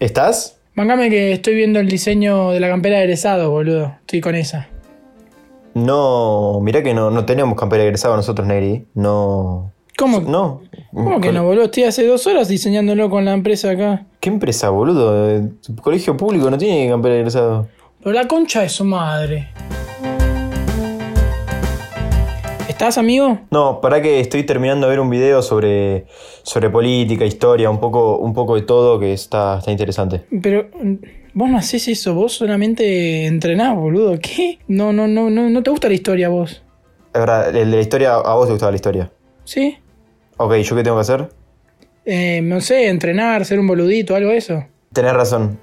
¿Estás? Mangame que estoy viendo el diseño de la campera de egresado, boludo. Estoy con esa. No, mirá que no, no tenemos campera egresado nosotros, Negri. No. ¿Cómo? No. ¿Cómo que no, boludo? Estoy hace dos horas diseñándolo con la empresa acá. ¿Qué empresa, boludo? El colegio público no tiene campera egresado. Pero la concha de su madre. ¿Estás, amigo? No, para que estoy terminando de ver un video sobre, sobre política, historia, un poco, un poco de todo que está, está interesante. Pero vos no haces eso, vos solamente entrenás, boludo. ¿Qué? No, no, no, no, no te gusta la historia vos. Es verdad, el de la historia, a vos te gustaba la historia. ¿Sí? Ok, ¿yo qué tengo que hacer? Eh, no sé, entrenar, ser un boludito, algo de eso. Tenés razón.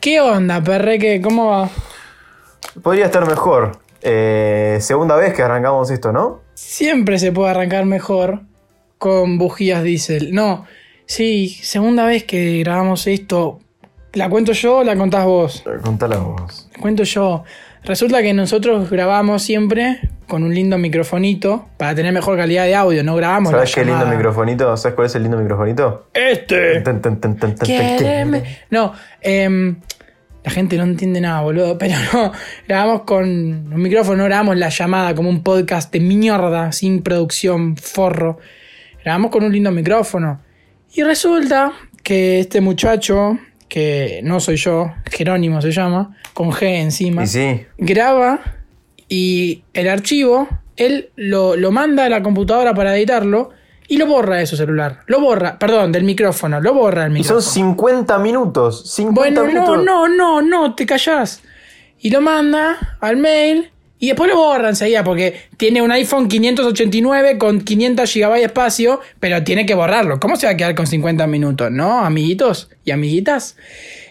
¿Qué onda, perreque? ¿Cómo va? Podría estar mejor. Eh, segunda vez que arrancamos esto, ¿no? Siempre se puede arrancar mejor con bujías diésel. No, sí, segunda vez que grabamos esto. ¿La cuento yo o la contás vos? Contala vos. La cuento yo. Resulta que nosotros grabamos siempre con un lindo microfonito para tener mejor calidad de audio. No grabamos ¿Sabes qué lindo microfonito? ¿Sabes cuál es el lindo microfonito? Este. Ten, ten, ten. No, em, la gente no entiende nada, boludo. Pero no, grabamos con un micrófono, no grabamos la llamada como un podcast de mierda, sin producción, forro. Grabamos con un lindo micrófono. Y resulta que este muchacho, que no soy yo, Jerónimo se llama, con G encima, sí, graba y el archivo, él lo, lo manda a la computadora para editarlo y lo borra de su celular. Lo borra, perdón, del micrófono, lo borra del y micrófono. son 50 minutos. 50 Bueno, no, minutos. no, no, no, te callás. Y lo manda al mail y después lo borra enseguida porque tiene un iPhone 589 con 500 GB de espacio, pero tiene que borrarlo. ¿Cómo se va a quedar con 50 minutos? ¿No, amiguitos y amiguitas?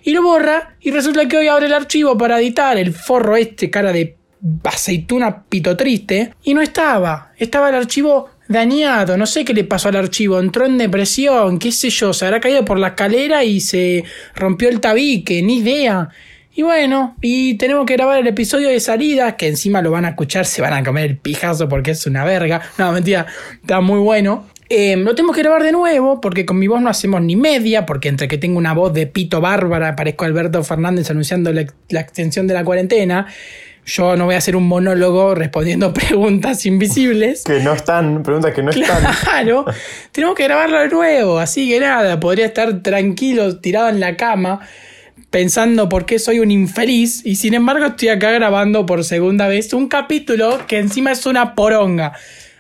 Y lo borra y resulta que hoy abre el archivo para editar el forro este, cara de aceituna pito triste, y no estaba. Estaba el archivo dañado, no sé qué le pasó al archivo, entró en depresión, qué sé yo, se habrá caído por la escalera y se rompió el tabique, ni idea. Y bueno, y tenemos que grabar el episodio de salida, que encima lo van a escuchar, se van a comer el pijazo porque es una verga. No, mentira, está muy bueno. Eh, lo tenemos que grabar de nuevo porque con mi voz no hacemos ni media, porque entre que tengo una voz de pito bárbara, parezco Alberto Fernández anunciando la extensión de la cuarentena, yo no voy a hacer un monólogo respondiendo preguntas invisibles. Que no están, preguntas que no están. Claro, tenemos que grabarlo de nuevo, así que nada, podría estar tranquilo, tirado en la cama, pensando por qué soy un infeliz, y sin embargo estoy acá grabando por segunda vez un capítulo que encima es una poronga.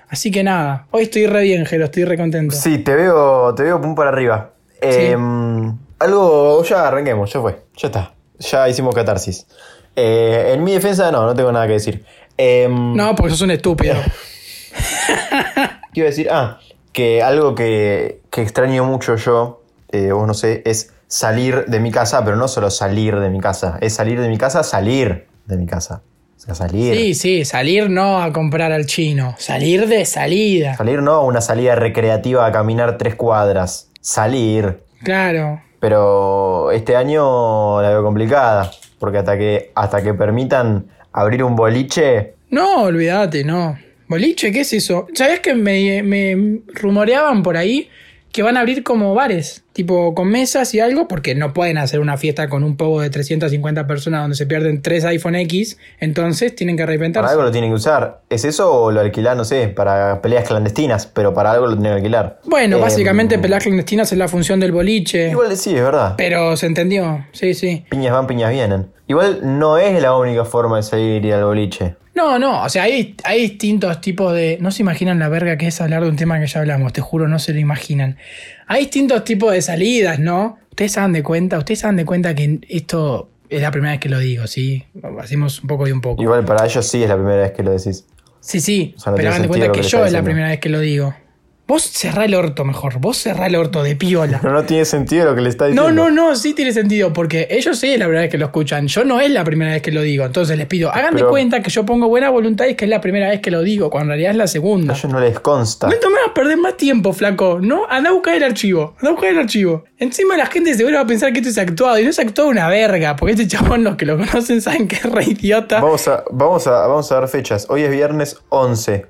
Así que nada, hoy estoy re bien, Jero, estoy re contento. Sí, te veo, te veo pum para arriba. Eh, Algo, ya arranquemos, ya fue, ya está. Ya hicimos catarsis. Eh, en mi defensa, no, no tengo nada que decir. Eh, No, porque sos un estúpido. ¿Qué iba a decir? Ah, que algo que, que extraño mucho yo, eh, vos no sé, es salir de mi casa, pero no solo salir de mi casa, es salir de mi casa, salir de mi casa. O sea, salir. Sí, sí, salir no a comprar al chino, salir de salida. Salir no una salida recreativa a caminar tres cuadras. Salir. Claro. Pero este año la veo complicada. Porque hasta que, hasta que permitan abrir un boliche. No, olvídate, no. Boliche, ¿qué es eso? ¿Sabés que me, me rumoreaban por ahí que van a abrir como bares, tipo con mesas y algo, porque no pueden hacer una fiesta con un poco de 350 personas donde se pierden tres iPhone X, entonces tienen que Para reinventarse. algo lo tienen que usar. ¿Es eso o lo alquilar, no sé, para peleas clandestinas? Pero para algo lo tienen que alquilar. Bueno, Eh, básicamente peleas clandestinas es la función del boliche, Igual sí, es verdad. pero se entendió, sí, sí. Piñas van, piñas vienen. Igual no es la única forma de salir y al boliche. No, no, o sea, hay, hay distintos tipos de... No se imaginan la verga que es hablar de un tema que ya hablamos, te juro, no se lo imaginan. Hay distintos tipos de salidas, ¿no? Ustedes se dan de cuenta, ustedes se dan de cuenta que esto es la primera vez que lo digo, ¿sí? Hacemos un poco y un poco. Igual para ellos sí es la primera vez que lo decís. Sí, sí, O sea, no pero hagan de cuenta que yo es la primera vez que lo digo. Vos cerrá el orto mejor, vos cerrá el orto de piola. Pero no tiene sentido lo que le está No, diciendo. no, no, sí tiene sentido, porque ellos sí es la primera vez que lo escuchan, yo no es la primera vez que lo digo, entonces les pido, hagan de cuenta que yo pongo buena voluntad y que es la primera vez que lo digo, cuando en realidad es la A segunda. ellos no les consta. No me vas a perder más tiempo, flaco, ¿no? Anda a buscar el archivo, anda a buscar el archivo. Encima la gente seguro va a pensar que esto es actuado, y no es actuado una verga, porque este chabón, los que lo conocen, saben que es re idiota. Vamos a, vamos, a, vamos a dar fechas. Hoy es viernes 11.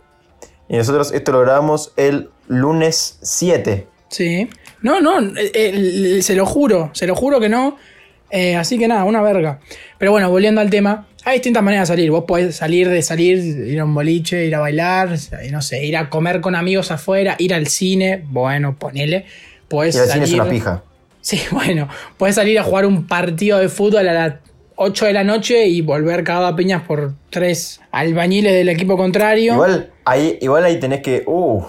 Y nosotros esto lo grabamos el lunes 7. Sí. No, no, eh, eh, se lo juro, se lo juro que no. Eh, así que nada, una verga. Pero bueno, volviendo al tema, hay distintas maneras de salir. Vos podés salir de salir, ir a un boliche, ir a bailar, no sé, ir a comer con amigos afuera, ir al cine, bueno, ponele. Podés Y el salir. cine es una pija. Sí, bueno, puedes salir a jugar un partido de fútbol a las 8 de la noche y volver cagado a piñas por tres albañiles del equipo contrario. Igual ahí, igual ahí tenés que. Uh,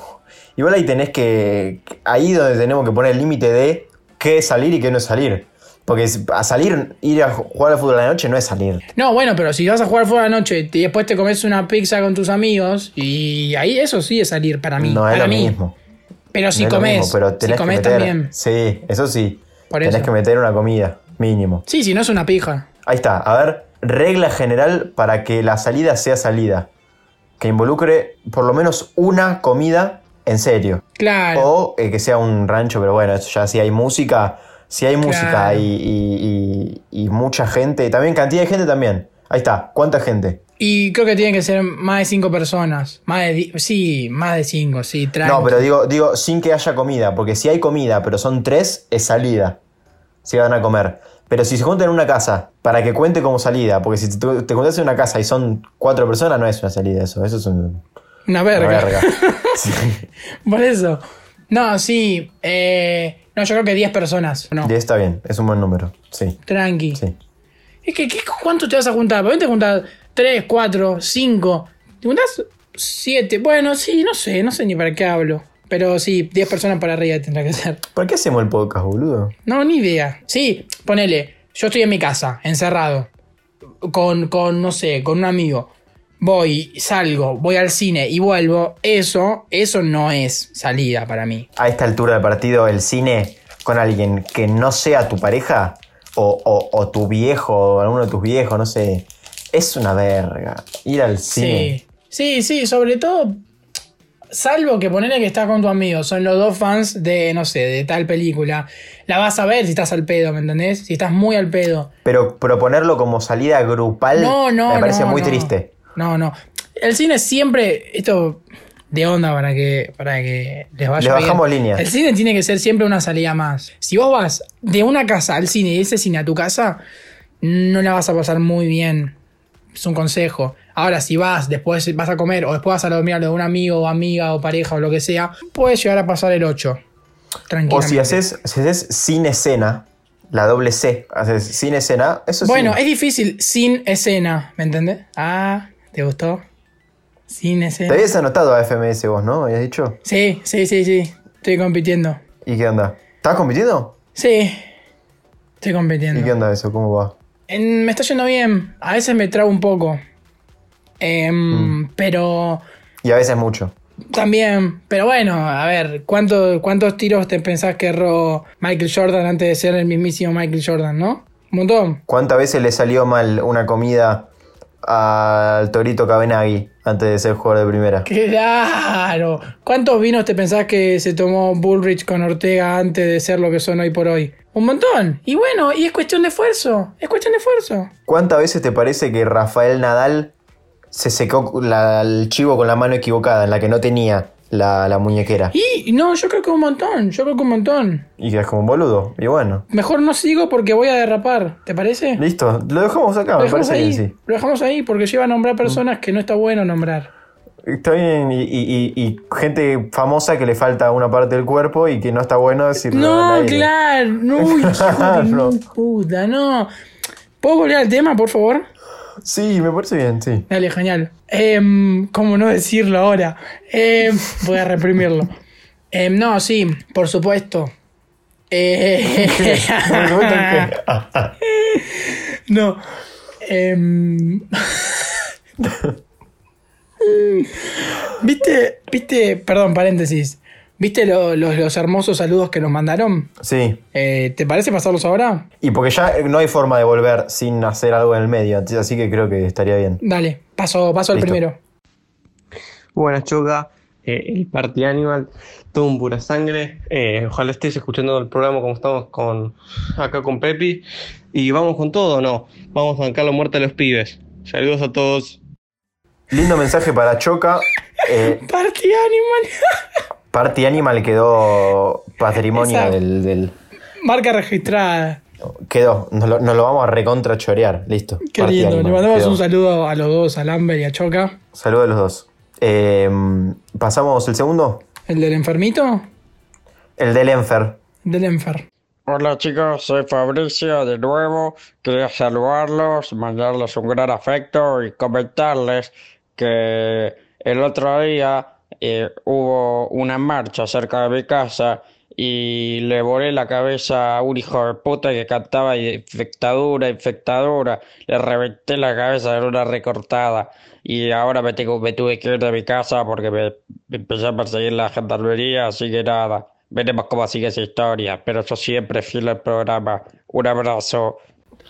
igual ahí tenés que. Ahí donde tenemos que poner el límite de qué es salir y qué no es salir. Porque es- a salir, ir a jugar al fútbol a la noche no es salir. No, bueno, pero si vas a jugar fútbol a la noche y después te comes una pizza con tus amigos, y ahí eso sí es salir para mí. No es para lo mí. mismo. Pero si No es comes, mismo, pero si comes meter, también. Sí, eso sí. Por tenés eso. que meter una comida, mínimo. Sí, si no es una pija. Ahí está. A ver, regla general para que la salida sea salida. Que involucre por lo menos una comida en serio. Claro. O eh, que sea un rancho, pero bueno, eso ya si hay música, si hay música Claro. y, y- y- y mucha gente, también cantidad de gente también. Ahí está, ¿cuánta gente? Y creo que tienen que ser más de cinco personas. Más de sí, más de cinco, sí, tranqui. No, pero digo, digo, sin que haya comida, porque si hay comida, pero son tres, es salida. Si van a comer. Pero si se juntan en una casa, para que cuente como salida, porque si te, te juntas en una casa y son cuatro personas, no es una salida eso, eso es un- Una una verga. Sí. Por eso. No, sí. eh, no, yo creo que 10 personas. No, Y está bien, es un buen número, sí, tranqui. sí. Es que, ¿qué- ¿cuánto te vas a juntar? ¿Por qué te juntas 3, 4, 5? ¿Te juntas 7? Bueno, sí, no sé, no sé ni para qué hablo. Pero sí, 10 personas para arriba tendrá que ser. ¿Por qué hacemos el podcast, boludo? No, ni idea. Sí, ponele. Yo estoy en mi casa, encerrado. Con, con, no sé, con un amigo. Voy, salgo, voy al cine y vuelvo. Eso, eso no es salida para mí. a esta altura del partido el cine con alguien que no sea tu pareja o, o- o tu viejo o alguno de tus viejos, no sé, es una verga. Ir al cine. Sí, sí, sí, sobre todo, salvo que ponerle que estás con tu amigo, son los dos fans de, no sé, de tal película. La vas a ver si estás al pedo, ¿me entendés? Si estás muy al pedo. Pero proponerlo como salida grupal No, no, me parece no, muy triste. No, no. El cine siempre, esto de onda para que, para que les vaya Le bien. línea. El cine tiene que ser siempre una salida más. Si vos vas de una casa al cine y ese cine a tu casa, no la vas a pasar muy bien. Es un consejo. Ahora, si vas, después vas a comer o después vas a dormir a lo de un amigo o amiga o pareja o lo que sea, puedes llegar a pasar el 8. O si haces, si haces sin escena, la doble C, haces sin escena, eso sí. Bueno, es difícil sin escena, ¿me entendés? Ah, ¿te gustó? Sin Te escena. habías anotado a FMS vos, ¿no? ¿Habías dicho? Sí, sí, sí, sí. Estoy compitiendo. ¿Y qué onda? ¿Estás compitiendo? Sí. Estoy ¿Y compitiendo. qué onda eso? ¿Cómo va? En- me está yendo bien. A veces me trabo un poco. Em, Pero Y a veces mucho. también. Pero bueno, a ver, ¿cuánto- ¿cuántos tiros te pensás que erró Michael Jordan antes de ser el mismísimo Michael Jordan, no? Un montón. ¿Cuántas veces le salió mal una comida al Torito Cabenagui antes de ser jugador de primera? Claro. ¿Cuántos vinos te pensás que se tomó Bullrich con Ortega antes de ser lo que son hoy por hoy? Un montón. Y bueno, y es cuestión de esfuerzo. Es cuestión de esfuerzo. ¿Cuántas veces te parece que Rafael Nadal se secó la- el chivo con la mano equivocada, en la que no tenía la, la muñequera? Y no, yo creo que un montón. Yo creo que un montón. Y quedas como un boludo. Y bueno, Mejor no sigo porque voy a derrapar. ¿Te parece? listo. Lo dejamos acá, Lo me parece ahí. bien, sí. Lo dejamos ahí porque lleva a nombrar personas que no está bueno nombrar. Está bien, y, y- y- y gente famosa que le falta una parte del cuerpo y que no está bueno decirlo. No, claro. No, hijo de mi puta, no. ¿Puedo volver al tema, por favor? Sí, me parece bien, sí. Dale, genial. Em, ¿Cómo no decirlo ahora? Em, voy a reprimirlo. Em, no, sí, por supuesto. Eh, no. ¿Viste? ¿Viste? Perdón, paréntesis. ¿Viste lo- los, los hermosos saludos que nos mandaron? Sí. Eh, ¿Te parece pasarlos ahora? Y porque ya no hay forma de volver sin hacer algo en el medio, así que creo que estaría bien. Dale, paso, paso al primero. Buenas, Choca. Eh, el Party Animal, todo un pura sangre. Eh, ojalá estés escuchando el programa como estamos con acá con Pepi. Y vamos con todo, ¿o ¿no? Vamos a bancar la muerte a los pibes. Saludos a todos. Lindo mensaje para Choca. Eh, Party Animal. Party Animal quedó patrimonio Esa- del, del- Marca registrada. Quedó. Nos lo, nos lo vamos a recontra chorear. Listo. Qué Party lindo. Le mandamos quedó. un saludo a los dos, a Lambert y a Choca. Saludos a los dos. Eh, Pasamos el segundo. ¿El del enfermito? El del Enfer. Del enfer. Hola chicos, soy Fabricio de nuevo. Quería saludarlos, mandarles un gran afecto y comentarles que el otro día eh, hubo una marcha cerca de mi casa y le volé la cabeza a un hijo de puta que cantaba infectadura, infectadura. Le reventé la cabeza en una recortada y ahora me, tengo, me tuve que ir de mi casa porque me, me empezó a perseguir la gendarmería, así que nada. Veremos cómo sigue esa historia, pero yo siempre fiel al programa. Un abrazo.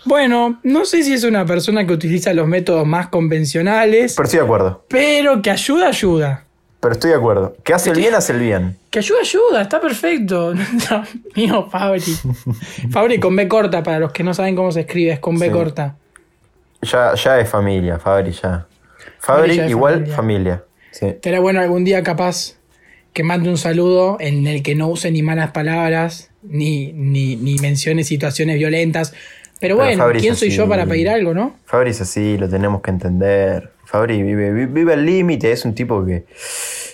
Bueno, no sé si es una persona que utiliza los métodos más convencionales, Pero estoy de acuerdo. pero que ayuda, ayuda. Pero estoy de acuerdo. Que hace el bien, hace el bien. Que ayuda, ayuda, está perfecto. Mío, Fabri. Fabri con B corta, para los que no saben cómo se escribe, es con B Sí. corta. Ya, ya es familia, Fabri, ya. Fabri, igual familia. familia. Sí. Será bueno algún día capaz que mande un saludo en el que no use ni malas palabras, ni, ni, ni mencione situaciones violentas. Pero bueno, ¿quién soy así. yo para pedir algo, no? Fabri es así, lo tenemos que entender. Fabri vive, vi- vive al límite, es un tipo que,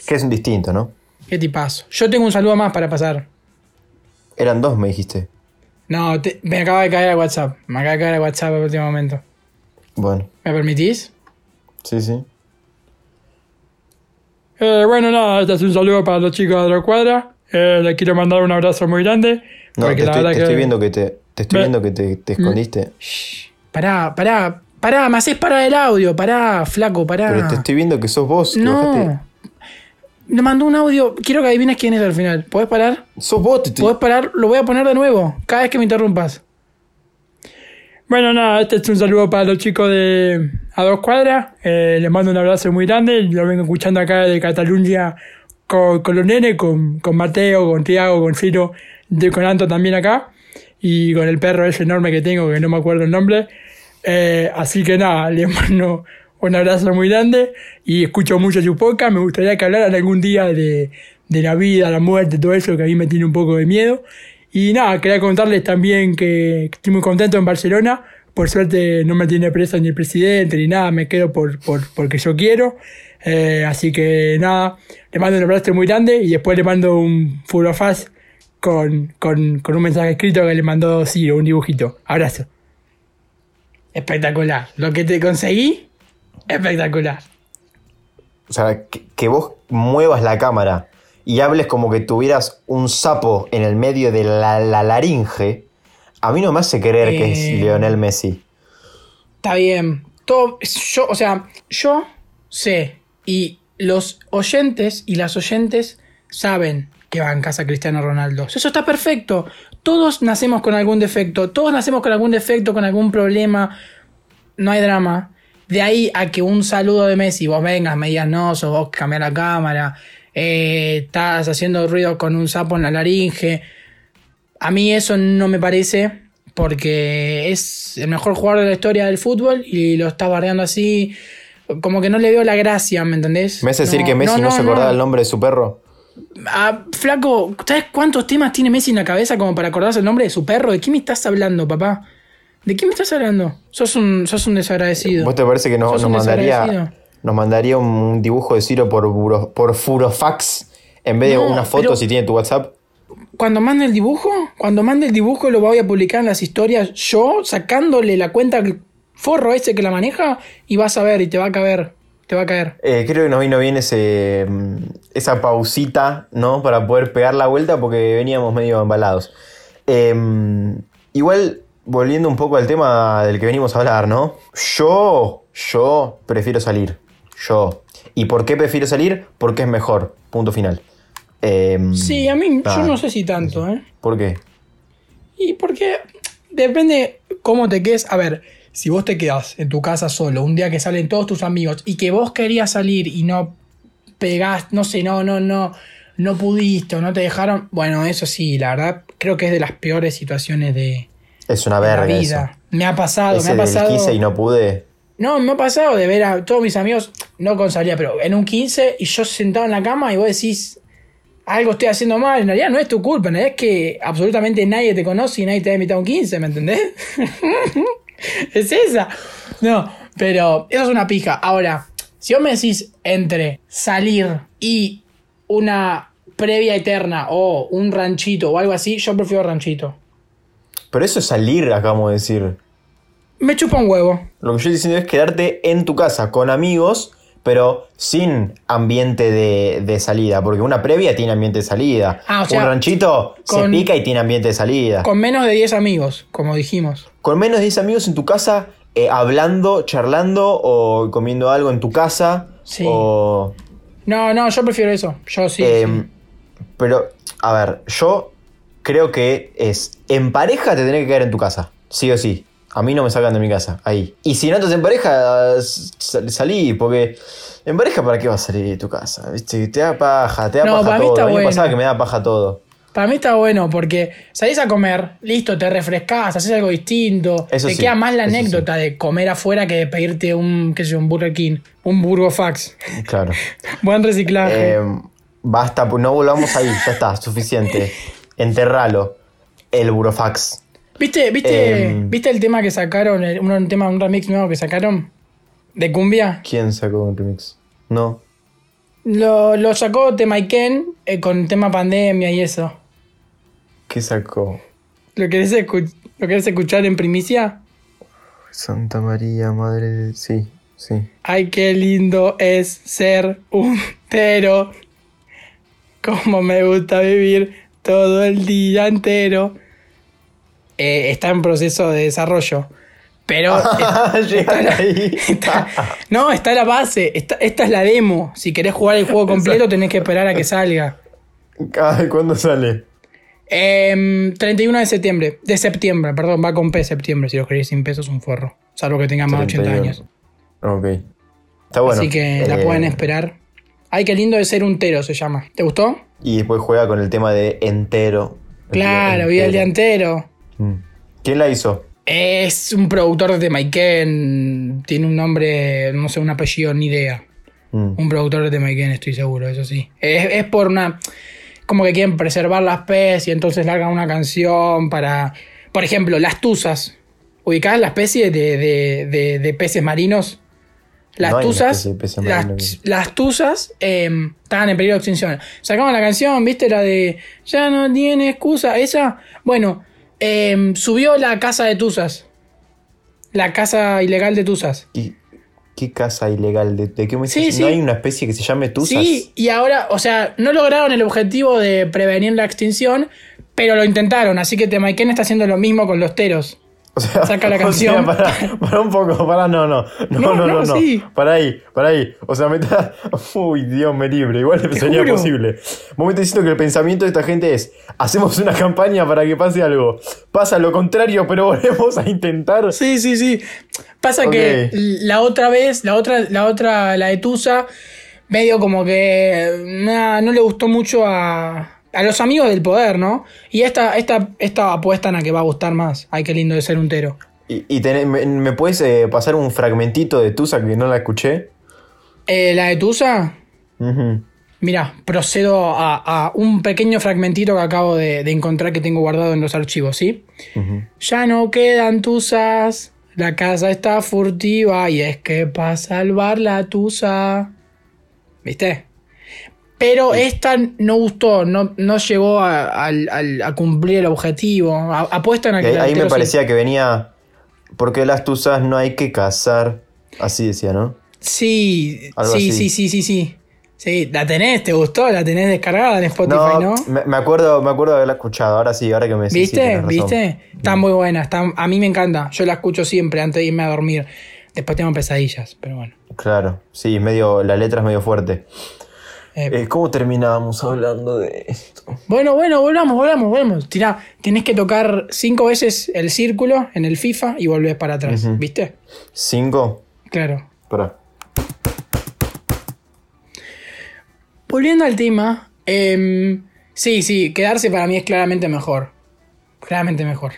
que es un distinto, ¿no? Qué tipazo. Yo tengo un saludo más para pasar. Eran dos, me dijiste. No, te- me acaba de caer el WhatsApp. Me acaba de caer el WhatsApp en último momento. Bueno, ¿Me permitís? sí, sí. Eh, bueno, nada, este es un saludo para los chicos de la cuadra. Eh, les quiero mandar un abrazo muy grande. No, te estoy, te que- estoy viendo que te, te estoy viendo que te, te escondiste. Shh, pará, pará, pará, me haces parar el audio, pará, flaco, pará. Pero te estoy viendo que sos vos. No. Me mandó un audio. Quiero que adivines quién es al final. ¿Podés parar? Sos vos, te estoy- ¿Podés parar? Lo voy a poner de nuevo. Cada vez que me interrumpas. Bueno, nada, este es un saludo para los chicos de A Dos Cuadras. Eh, les mando un abrazo muy grande. Lo vengo escuchando acá de Cataluña con, con los nenes, con, con Mateo, con Tiago, con Ciro, de, con Anto también acá. Y con el perro ese enorme que tengo, que no me acuerdo el nombre. Eh, así que nada, les mando un abrazo muy grande y escucho mucho su podcast. Me gustaría que hablaran algún día de, la vida, la muerte, todo eso que a mí me tiene un poco de miedo. Y nada, quería contarles también que estoy muy contento en Barcelona. Por suerte no me tiene preso ni el presidente ni nada, me quedo por, por, porque yo quiero. Eh, así que nada, le mando un abrazo muy grande y después le mando un furofaz con, con, con un mensaje escrito que le mandó Ciro, un dibujito. Abrazo. Espectacular. Lo que te conseguí, espectacular. O sea, que, que vos muevas la cámara y hables como que tuvieras un sapo en el medio de la, la laringe, a mí no me hace creer que es Eh. Lionel Messi. Está bien. Todo, yo, o sea, yo sé y los oyentes y las oyentes saben que va en casa Cristiano Ronaldo. Eso está perfecto. Todos nacemos con algún defecto. Todos nacemos con algún defecto, con algún problema. No hay drama. De ahí a que un saludo de Messi, vos vengas, me digas, no, sos vos cambiar la cámara, eh, estás haciendo ruido con un sapo en la laringe. A mí eso no me parece, porque es el mejor jugador de la historia del fútbol y lo estás bardeando así. Como que no le veo la gracia, ¿me entendés? ¿Me decir que Messi no, se acordaba el nombre de su perro? Ah, flaco, ¿sabes cuántos temas tiene Messi en la cabeza como para acordarse el nombre de su perro? ¿De qué me estás hablando, papá? ¿De qué me estás hablando? Sos un, sos un desagradecido. ¿Vos te parece que no- nos, mandaría, nos mandaría un dibujo de Ciro por, buro- por Furofax en vez de una foto si tiene tu WhatsApp? Cuando mande el dibujo, cuando mande el dibujo lo voy a publicar en las historias yo, sacándole la cuenta al forro ese que la maneja y vas a ver y te va a caer. Te va a caer. Eh, creo que nos vino bien ese, mm, esa pausita, ¿no? Para poder pegar la vuelta porque veníamos medio embalados. Eh, igual, volviendo un poco al tema del que venimos a hablar, ¿no? Yo, yo prefiero salir. Yo. ¿Y por qué prefiero salir? Porque es mejor. Punto final. Eh, Sí, a mí, nada. yo no sé si tanto, ¿eh? ¿Por qué? Y porque depende cómo te quedes. A ver, si vos te quedas en tu casa solo, un día que salen todos tus amigos y que vos querías salir y no pegaste, no sé, no, no, no, no pudiste o no te dejaron. Bueno, eso sí, la verdad, creo que es de las peores situaciones de, Es una de la verga vida. eso. Me ha pasado, Ese me ha del pasado. quise y no pude. No, me ha pasado de ver a todos mis amigos, no con salida, pero en un 15 y yo sentado en la cama y vos decís, algo estoy haciendo mal. En realidad no es tu culpa, en realidad es que absolutamente nadie te conoce y nadie te ha invitado a un 15, ¿me entendés? es esa. No, pero eso es una pija. Ahora, si vos me decís entre salir y una previa eterna o un ranchito o algo así, yo prefiero ranchito. Pero eso es salir, acabamos de decir. Me chupa un huevo. Lo que yo estoy diciendo es quedarte en tu casa con amigos, pero sin ambiente de, de salida. Porque una previa tiene ambiente de salida. Ah, o sea, un ranchito se con- pica y tiene ambiente de salida. Con, Con menos de 10 amigos, como dijimos. menos de 10 amigos en tu casa, eh, hablando, charlando o comiendo algo en tu casa. Sí. O. No, no, yo prefiero eso. Yo sí. eh, sí. Pero, a ver, yo creo que es. En pareja te tenés que quedar en tu casa. Sí o sí. A mí no me sacan de mi casa, ahí. Y si no estás en pareja, sal- salí, porque en pareja, ¿para qué vas a salir de tu casa? ¿Viste? Te da paja, te da No, paja para mí todo. está A mí me bueno. pasaba que me da paja todo. Para mí está bueno porque salís a comer, listo, te refrescás, haces algo distinto. Eso te sí, queda más la sí. anécdota de comer afuera que de pedirte un, qué sé yo, un Burger King, un Burgo Fax. Claro. Buen reciclaje. Eh, basta, pues no volvamos ahí, ya está, suficiente. Enterralo. El burofax. ¿Viste, viste, em, ¿Viste el tema que sacaron, un, un tema, un remix nuevo que sacaron? De cumbia. ¿Quién sacó un remix? No. Lo, lo sacó Temaiken eh, con tema pandemia y eso. ¿Qué sacó? ¿Lo querés, escu- ¿Lo querés escuchar en primicia? Santa María, madre de. Sí, sí. Ay, qué lindo es ser un tero. Como me gusta vivir todo el día entero. Eh, está en proceso de desarrollo. Pero. eh, Llegar ahí. está- no, está la base. Está- esta es la demo. Si querés jugar el juego completo, tenés que esperar a que salga. ¿Cuándo sale? Em, 31 de septiembre. De septiembre, perdón, va con P septiembre. Si lo queréis sin pesos, un forro. Salvo que tengan más de 80 31. años. Ok. Está bueno. Así que la Eh, pueden esperar. Ay, qué lindo de ser un tero se llama. ¿Te gustó? Y después juega con el tema de entero. Claro, vida el día entero. Mm. ¿Quién la hizo? Es un productor de Maiken. Tiene un nombre, no sé, un apellido, ni idea. Mm. Un productor de Maiken, estoy seguro, eso sí. Es, es por una. Como que quieren preservar la especie, entonces largan una canción para. Por ejemplo, las tuzas. ¿Ubicás la especie de, de- de- de peces marinos? Las No tuzas. las, las tuzas eh, estaban en peligro de extinción. Sacaban la canción, ¿viste? La de. Ya no tiene excusa. Esa. Bueno, eh, subió la casa de tuzas. La casa ilegal de tuzas. ¿Y qué casa ilegal? ¿De, de qué me Sí, sí. ¿No hay una especie que se llame Tuzas? Sí, y ahora, o sea, no lograron el objetivo de prevenir la extinción, pero lo intentaron. Así que Temaiken está haciendo lo mismo con los teros. O sea, Saca la o sea, canción. para, para un poco, para, no, no. No, No, no, no, no, no. sí. Para ahí, para ahí. O sea, me está. Uy, Dios me libre. Igual sería juro. posible. Vos me estás diciendo que el pensamiento de esta gente es: hacemos una campaña para que pase algo. Pasa lo contrario, pero volvemos a intentar. Sí, sí, sí. Pasa que la otra vez, la otra, la otra, la de Tusa, medio como que nah, no le gustó mucho a, a los amigos del poder, ¿no? Y esta, esta, esta apuestan a que va a gustar más. Ay, qué lindo de ser un tero. Y, y tenés- me, me puedes eh, pasar un fragmentito de Tusa que no la escuché? Eh, la de Tusa, Ujú. Mira, procedo a, a un pequeño fragmentito que acabo de, de encontrar que tengo guardado en los archivos, ¿sí? Ujú. Ya no quedan tusas, la casa está furtiva y es que para salvar la tusa. ¿Viste? Pero esta no gustó, no, no llegó a, cumplir el objetivo. A- apuestan a que ahí, la ahí me sí. parecía que venía. Porque las Tuzas no hay que cazar. Así decía, ¿no? Sí, Algo sí, así. sí, sí, sí, sí. Sí, la tenés, ¿te gustó? La tenés descargada en Spotify, ¿no? Me, me acuerdo, me acuerdo de haberla escuchado. Ahora sí, ahora que me decís, sí, ¿Viste? razón. ¿Viste? Está muy buena. Está, a mí me encanta. Yo la escucho siempre antes de irme a dormir. Después tengo pesadillas, pero bueno. Claro, sí, medio, la letra es medio fuerte. Eh, Eh, ¿Cómo terminábamos hablando de esto? Bueno, bueno, volvamos, volvamos, volvamos. Tirá, tenés que tocar cinco veces el círculo en el FIFA y volvés para atrás. ¿Viste? ¿Cinco? Claro. Pará. Volviendo al tema. em, sí, sí, quedarse para mí es claramente mejor. Claramente mejor.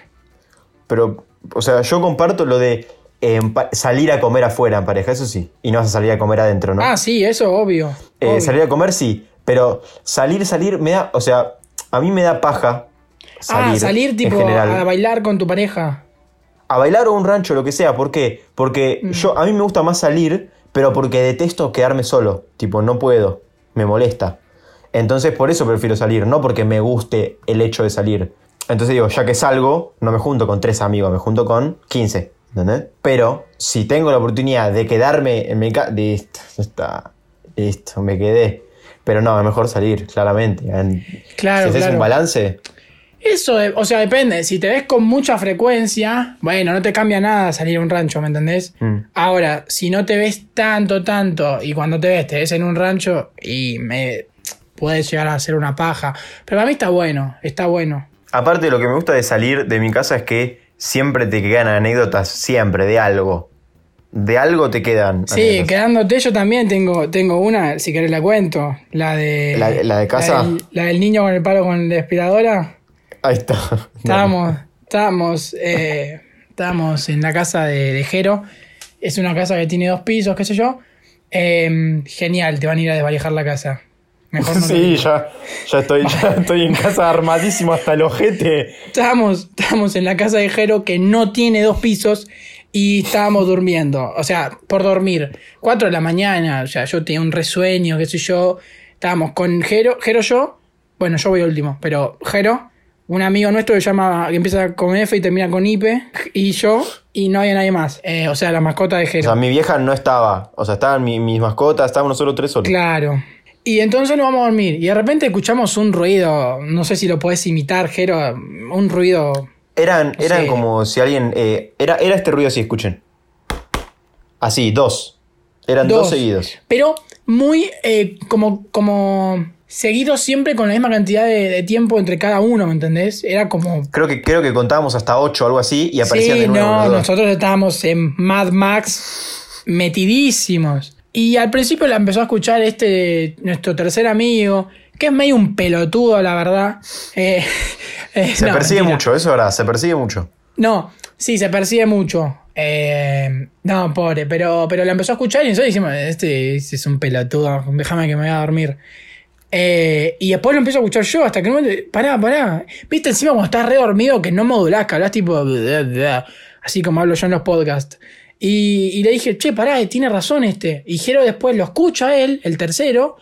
Pero, o sea, yo comparto lo de en salir a comer afuera en pareja, eso sí. Y no vas a salir a comer adentro, ¿no? Ah, sí, eso obvio. Eh, obvio. salir a comer sí, pero salir, salir me da, o sea, a mí me da paja salir. ah, salir tipo a bailar con tu pareja. a bailar o un rancho, lo que sea. ¿Por qué? Porque Mm. yo, a mí me gusta más salir, pero porque detesto quedarme solo. Tipo, no puedo. Me molesta. Entonces, por eso prefiero salir, no porque me guste el hecho de salir. Entonces digo, ya que salgo, no me junto con tres amigos, me junto con 15. ¿Entendés? Pero si tengo la oportunidad de quedarme en mi casa. Listo, está. Listo, me quedé. Pero no, es mejor salir, claramente. En- Claro, si haces claro. un balance, Eso, de- o sea, depende. Si te ves con mucha frecuencia, bueno, no te cambia nada salir a un rancho, ¿me entendés? Mm. Ahora, si no te ves tanto, tanto, y cuando te ves, te ves en un rancho y me puedes llegar a hacer una paja. Pero para mí está bueno, está bueno. Aparte, lo que me gusta de salir de mi casa es que siempre te quedan anécdotas, siempre, de algo. De algo te quedan. Sí, anécdotas. quedándote yo también tengo, tengo una, si querés la cuento. La de. ¿La- la de casa? La del, la del niño con el palo con la aspiradora. Ahí está. Estábamos, estábamos, eh, estábamos en la casa de, de Jero. Es una casa que tiene dos pisos, qué sé yo. Eh, genial, te van a ir a desvalijar la casa. Mejor no Sí, ya, ya, estoy, ya estoy en casa armadísimo hasta el ojete. Estábamos, estábamos en la casa de Jero que no tiene dos pisos y estábamos durmiendo. O sea, por dormir. Cuatro de la mañana, o sea, yo tenía un resueño, qué sé yo. Estábamos con Jero, Jero yo. Bueno, yo voy último, pero Jero, un amigo nuestro que llama, que empieza con F y termina con Ipe, y yo, y no había nadie más. Eh, o sea, la mascota de O Jero. sea, mi vieja no estaba. O sea, estaban mi- mis mascotas, estábamos nosotros tres solos. Claro. Y entonces nos vamos a dormir. Y de repente escuchamos un ruido. No sé si lo podés imitar, Jero. Un ruido. Eran, eran como si alguien. eh, era, era este ruido así, escuchen. Así, dos. Eran dos, Dos. seguidos. Pero muy eh, como, como seguido siempre con la misma cantidad de, de tiempo entre cada uno, ¿me entendés? Era como. Creo que, creo que contábamos hasta ocho o algo así y aparecían Sí, de nuevo. no, nosotros estábamos en Mad Max metidísimos. Y al principio la empezó a escuchar este, nuestro tercer amigo, que es medio un pelotudo, la verdad. Eh, eh, Se no, persigue mentira. mucho, eso es verdad, se persigue mucho. No, sí, se persigue mucho. Eh, no, pobre, pero, pero la empezó a escuchar y nosotros dijimos, este, este es un pelotudo, déjame que me vaya a dormir. Eh, y después lo empiezo a escuchar yo hasta que no me... Pará, pará. Viste encima cuando estás re dormido que no modulás, que hablas tipo... Así como hablo yo en los podcasts. Y, y le dije, che, pará, tiene razón este. Y Jero después lo escucha él, el tercero,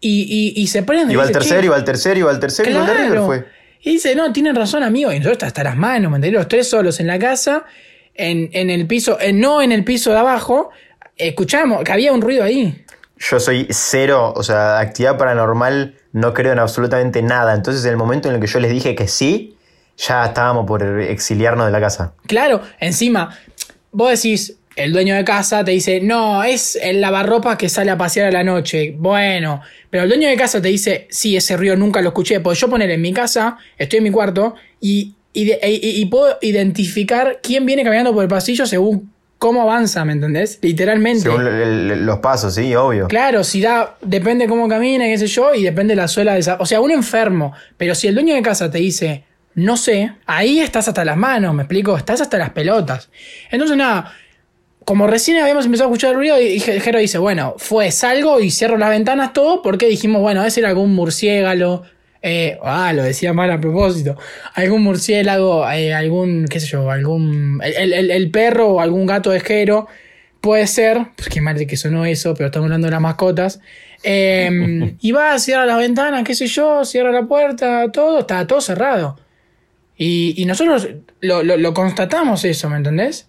y, y, y se prende. y Iba al tercero, "Che, iba al tercero, iba al tercero y el de River Claro. fue. Y dice, no, tienen razón, amigo. Y nosotros hasta las manos, ¿me entendés? Los tres solos en la casa, en, en el piso, eh, no en el piso de abajo, escuchamos que había un ruido ahí. Yo soy cero, o sea, actividad paranormal, no creo en absolutamente nada. Entonces, en el momento en el que yo les dije que sí, ya estábamos por exiliarnos de la casa. Claro, encima, vos decís, el dueño de casa te dice, no, es el lavarropas que sale a pasear a la noche. Bueno, pero el dueño de casa te dice, sí, ese ruido nunca lo escuché. Porque yo poner en mi casa, estoy en mi cuarto, y, y, de- y- y puedo identificar quién viene caminando por el pasillo según cómo avanza, ¿me entendés? Literalmente. Según el- el- los pasos, sí, obvio. Claro, si da, depende cómo camina, qué sé yo, y depende la suela de esa. O sea, un enfermo. Pero si el dueño de casa te dice, no sé, ahí estás hasta las manos, me explico, estás hasta las pelotas. Entonces, nada, como recién habíamos empezado a escuchar el ruido, y Je- Jero dice, bueno, fue, salgo y cierro las ventanas, todo, porque dijimos, bueno, ese era algún murciélago. Eh, ah, lo decía mal a propósito. Algún murciélago, eh, algún, qué sé yo, algún. El, el- el perro o algún gato de Jero. Puede ser, pues qué mal que sonó eso, pero estamos hablando de las mascotas. Eh, y va, cierra las ventanas, qué sé yo, cierra la puerta, todo, está todo cerrado. Y, y nosotros lo, lo- lo constatamos eso, ¿me entendés?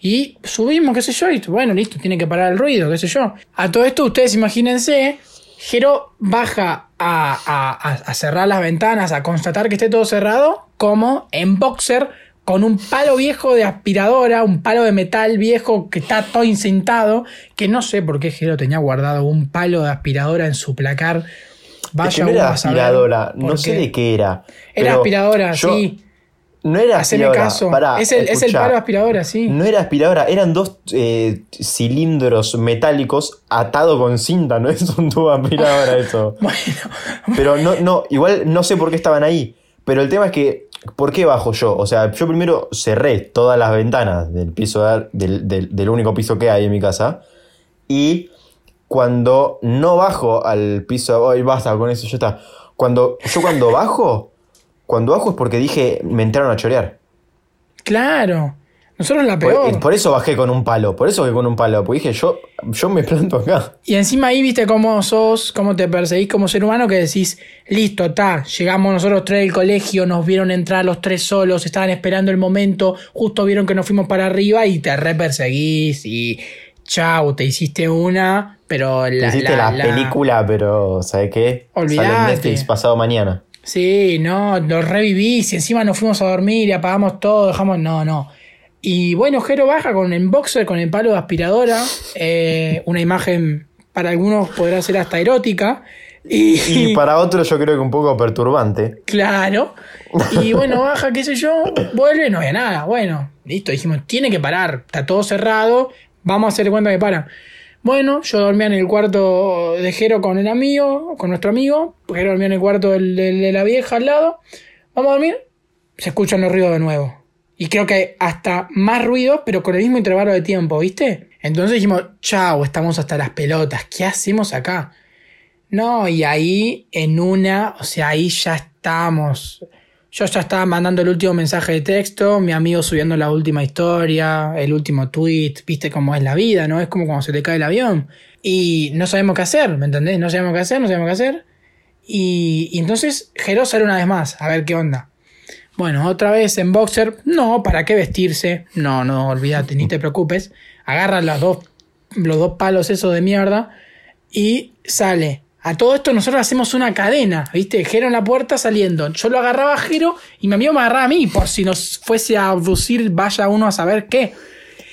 Y subimos, qué sé yo, y bueno, listo, tiene que parar el ruido, qué sé yo. A todo esto, ustedes imagínense, Jero baja a, a- a- cerrar las ventanas, a constatar que esté todo cerrado, como en boxer, con un palo viejo de aspiradora, un palo de metal viejo que está todo incintado, que no sé por qué Jero tenía guardado un palo de aspiradora en su placar. Es Vaya que no era aspiradora, no sé de qué era. Era aspiradora, yo- sí. No era Haceme aspiradora. caso. pará, es el, es el escuchá. palo aspiradora, sí. No era aspiradora, eran dos eh, cilindros metálicos atados con cinta, no es un tubo aspiradora eso. Bueno, Pero no, no, igual no sé por qué estaban ahí. Pero el tema es que ¿por qué bajo yo? O sea, yo primero cerré todas las ventanas del piso de- del, del- del único piso que hay en mi casa. Y cuando no bajo al piso, ay, basta con eso, ya está. Cuando, yo cuando bajo, cuando bajo es porque dije, me entraron a chorear. Claro. Nosotros la peor. por eso bajé con un palo, por eso bajé con un palo, porque dije, yo, yo me planto acá. Y encima ahí viste cómo sos, cómo te perseguís como ser humano, que decís, listo, está, llegamos nosotros tres del colegio, nos vieron entrar los tres solos, estaban esperando el momento, justo vieron que nos fuimos para arriba y te re perseguís y chau, te hiciste una, pero la, Hiciste la, película, pero ¿sabes qué? Sale en Olvidate. Netflix pasado mañana. Sí, no, lo revivís y encima nos fuimos a dormir y apagamos todo, dejamos, no, no. Y bueno, Jero baja con el boxer, con el palo de aspiradora, eh, una imagen para algunos podrá ser hasta erótica. Y, Y para otros yo creo que un poco perturbante. Claro. Y bueno, baja, qué sé yo, vuelve, no había nada. Bueno, listo, dijimos, tiene que parar, está todo cerrado, vamos a hacer cuenta que para. Bueno, yo dormía en el cuarto de Jero con el amigo, con nuestro amigo, Jero dormía en el cuarto del- de la vieja al lado. Vamos a dormir, se escuchan los ruidos de nuevo. Y creo que hasta más ruidos, pero con el mismo intervalo de tiempo, ¿viste? Entonces dijimos, chao, estamos hasta las pelotas, ¿qué hacemos acá? No, y ahí en una, o sea, ahí ya estábamos. Yo ya estaba mandando el último mensaje de texto, mi amigo subiendo la última historia, el último tweet, viste cómo es la vida, ¿no? Es como cuando se te cae el avión. Y no sabemos qué hacer, ¿me entendés? No sabemos qué hacer, no sabemos qué hacer. Y, entonces Jero sale una vez más, a ver qué onda. Bueno, otra vez en boxer, no, ¿para qué vestirse? No, no, olvídate, ni te preocupes. Agarra los dos, los dos palos esos de mierda y sale. A todo esto nosotros hacemos una cadena, ¿viste? Jero en la puerta saliendo. Yo lo agarraba a Jero y mi amigo me agarraba a mí por si nos fuese a abducir, vaya uno a saber qué.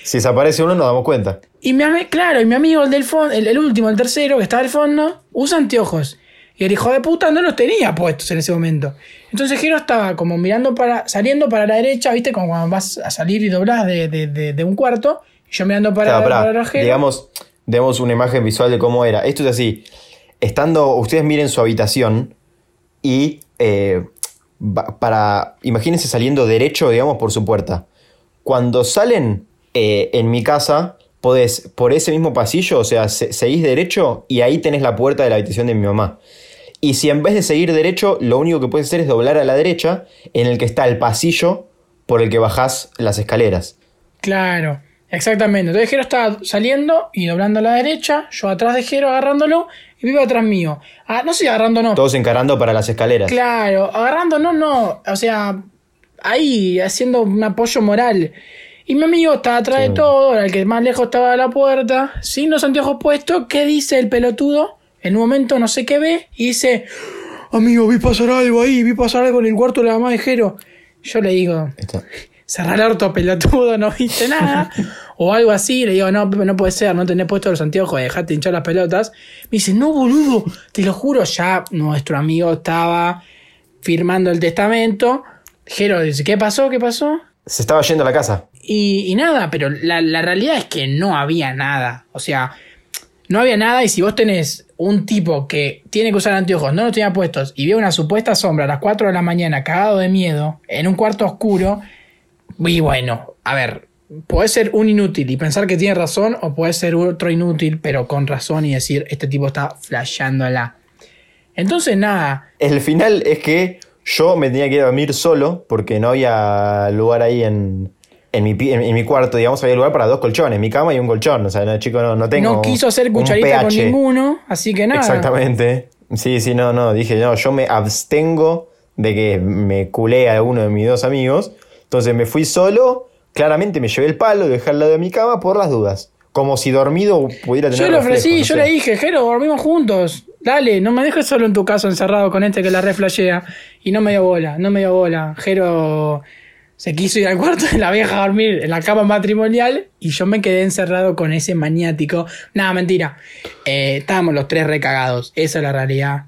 Si desaparece uno nos damos cuenta. Y mi ami- claro, y mi amigo, el del fondo, el, el último, el tercero, que estaba al fondo, usa anteojos. Y el hijo de puta no los tenía puestos en ese momento. Entonces Jero estaba como mirando para, saliendo para la derecha, ¿viste? Como cuando vas a salir y doblás de, de- de- de un cuarto. Y yo mirando para, Claro, para Jero. digamos, demos una imagen visual de cómo era. Esto es así. Estando, ustedes miren su habitación y eh, para, imagínense saliendo derecho, digamos, por su puerta. Cuando salen eh, en mi casa, podés, por ese mismo pasillo, o sea, se- seguís derecho y ahí tenés la puerta de la habitación de mi mamá. Y si en vez de seguir derecho, lo único que puedes hacer es doblar a la derecha, en el que está el pasillo por el que bajás las escaleras. Claro, exactamente. Entonces Jero estaba saliendo y doblando a la derecha, yo atrás de Jero agarrándolo vivo atrás mío. Ah, no sé, agarrando no. Todos encarando para las escaleras. Claro, agarrando no, no. O sea, ahí haciendo un apoyo moral. Y mi amigo estaba atrás de todo, era el que más lejos estaba de la puerta, sin los anteojos puestos. ¿Qué dice el pelotudo? En un momento no sé qué ve y dice: Amigo, vi pasar algo ahí, vi pasar algo en el cuarto de la mamá de Jero. Yo le digo. Cerrar el orto pelotudo, no viste nada. o algo así, le digo, no, no puede ser, no tenés puesto los anteojos, dejate hinchar las pelotas. Me dice, no, boludo, te lo juro, ya nuestro amigo estaba firmando el testamento. Jero dice, ¿qué pasó? ¿Qué pasó? Se estaba yendo a la casa. Y, y nada, pero la, la realidad es que no había nada. O sea, no había nada y si vos tenés un tipo que tiene que usar anteojos, no los tenía puestos y ve una supuesta sombra a las 4 de la mañana cagado de miedo en un cuarto oscuro, y bueno, a ver, puede ser un inútil y pensar que tiene razón o puede ser otro inútil pero con razón y decir, este tipo está flasheándola. Entonces nada, El final es que yo me tenía que ir a dormir solo porque no había lugar ahí en, en, mi, en, en mi cuarto, digamos, había lugar para dos colchones, mi cama y un colchón. O sea, no, chico, no, no tengo. no quiso hacer cucharita con ninguno, así que nada. Exactamente. Sí, sí, no, no. Dije, no, yo me abstengo de que me culé a uno de mis dos amigos. Entonces me fui solo. Claramente me llevé el palo, dejé al lado de mi cama por las dudas. Como si dormido pudiera tener Yo le ofrecí, yo sé. le dije, Jero, dormimos juntos. Dale, no me dejes solo en tu casa encerrado con este que la reflashea. Y no me dio bola, no me dio bola. Jero se quiso ir al cuarto de la vieja a dormir en la cama matrimonial y yo me quedé encerrado con ese maniático. Nada, mentira. Eh, estábamos los tres recagados, esa es la realidad.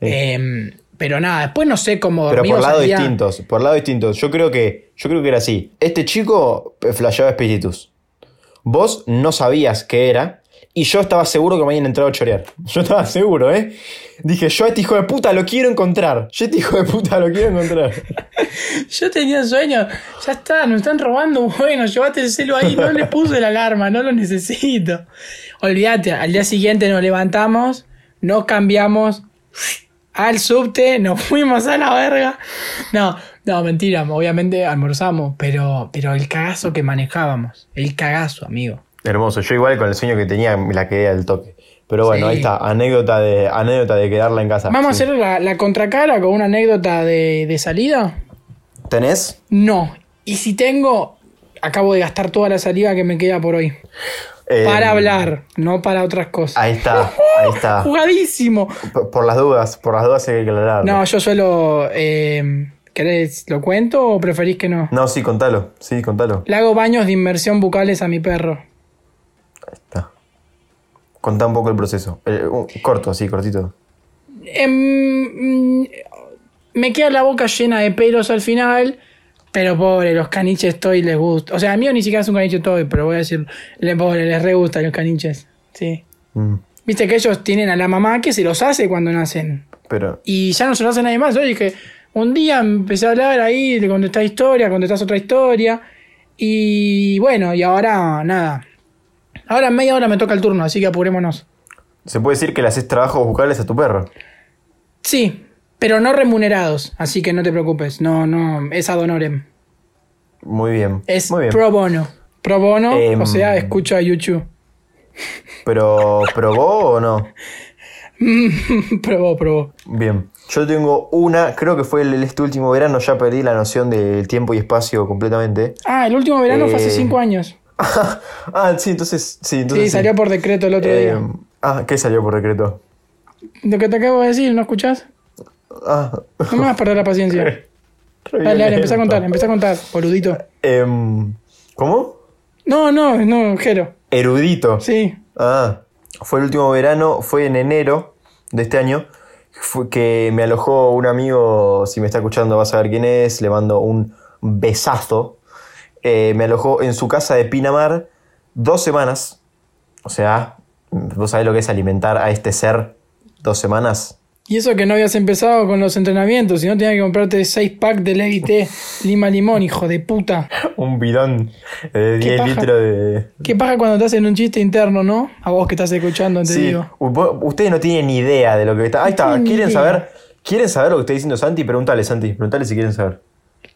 Eh, pero nada, después no sé cómo Pero por lados distintos, por lados distintos. Yo creo que, yo creo que era así. Este chico eh, flasheaba espíritus. Vos no sabías qué era y yo estaba seguro que me habían entrado a chorear. Yo estaba seguro, ¿eh? Dije, yo a este hijo de puta lo quiero encontrar. Yo a este hijo de puta lo quiero encontrar. Yo tenía sueño. Ya está, nos están robando. Bueno, llévate el celo ahí. No le puse la alarma, no lo necesito. Olvídate, al día siguiente nos levantamos, nos cambiamos al subte, nos fuimos a la verga. No, no, mentira, obviamente almorzamos, pero, pero el cagazo que manejábamos. El cagazo, amigo. Hermoso. Yo igual con el sueño que tenía me la quedé al toque. Pero bueno, Sí. ahí está. Anécdota de, anécdota de quedarla en casa. ¿Vamos Sí. a hacer la, la contracara con una anécdota de, de salida? ¿Tenés? No. Y si tengo, acabo de gastar toda la saliva que me queda por hoy. Eh, Para hablar, no para otras cosas. Ahí está, ahí está. Jugadísimo. Por, por las dudas, por las dudas hay que aclararlo. No, yo suelo. Eh, ¿Querés lo cuento o preferís que no? No, sí, contalo. Sí, contalo. Le hago baños de inmersión bucales a mi perro. Ahí está. Contá un poco el proceso. Eh, un- corto, así, cortito. Em, mm, me queda la boca llena de pelos al final. Pero pobre, los caniches toy les gusta. O sea, a mí ni siquiera es un caniche toy, pero voy a decir, le pobre, les re gustan los caniches. Sí. Mm, Viste que ellos tienen a la mamá que se los hace cuando nacen. pero. Y ya no se lo hace nadie más. Yo dije, un día empecé a hablar ahí, le conté esta historia, contestás otra historia. Y bueno, y ahora nada. Ahora en media hora me toca el turno, así que apurémonos. Se puede decir que le haces trabajos bucales a tu perro. Sí, pero no remunerados, así que no te preocupes. No, no, es ad honorem. Muy bien. Es Muy bien. pro bono. Pro bono, Em. o sea, escucho a YouTube. Pero, ¿probó o no? probó, probó. Bien. Yo tengo una, creo que fue el, este último verano, ya perdí la noción del tiempo y espacio completamente. Ah, el último verano fue hace Eh, cinco años. ah, sí, entonces. Sí, entonces Sí, salió por decreto el otro Eh, día. ah, ¿qué salió por decreto? Lo que te acabo de decir, ¿no escuchás? Ah, No me vas a perder la paciencia. Dale, dale, empezá a contar, empezá a contar, boludito. Em, ¿Cómo? No, no, no, Jero. Erudito. Sí. Ah, fue el último verano, fue en enero de este año, fue que me alojó un amigo, si me está escuchando vas a ver quién es, le mando un besazo. Eh, me alojó en su casa de Pinamar dos semanas, o sea, vos sabés lo que es alimentar a este ser dos semanas. Y eso que no habías empezado con los entrenamientos, si no tenías que comprarte 6 packs de T Lima Limón, hijo de puta. Un bidón de 10 paja. litros de... ¿Qué pasa cuando te hacen un chiste interno, no? A vos que estás escuchando, te Sí, digo. ustedes no tienen ni idea de lo que está... Ahí está, ¿quieren saber? ¿Quieren saber lo que está diciendo Santi? Pregúntale, Santi, pregúntale si quieren saber.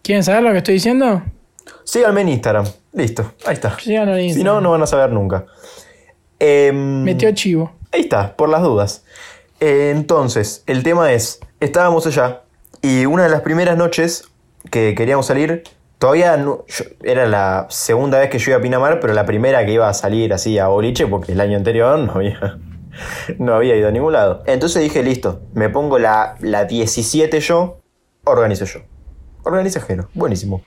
¿Quieren saber lo que estoy diciendo? Síganme en Instagram. Listo, ahí está. Síganlo en Si Instagram. no, no van a saber nunca. Em, Metió chivo. Ahí está, por las dudas. Entonces, el tema es, estábamos allá y una de las primeras noches que queríamos salir, todavía no- era la segunda vez que yo iba a Pinamar, pero la primera que iba a salir así a boliche porque el año anterior no había, no había ido a ningún lado. Entonces dije, listo, me pongo la, la 17 yo, organizo yo. Organiza Jero, buenísimo.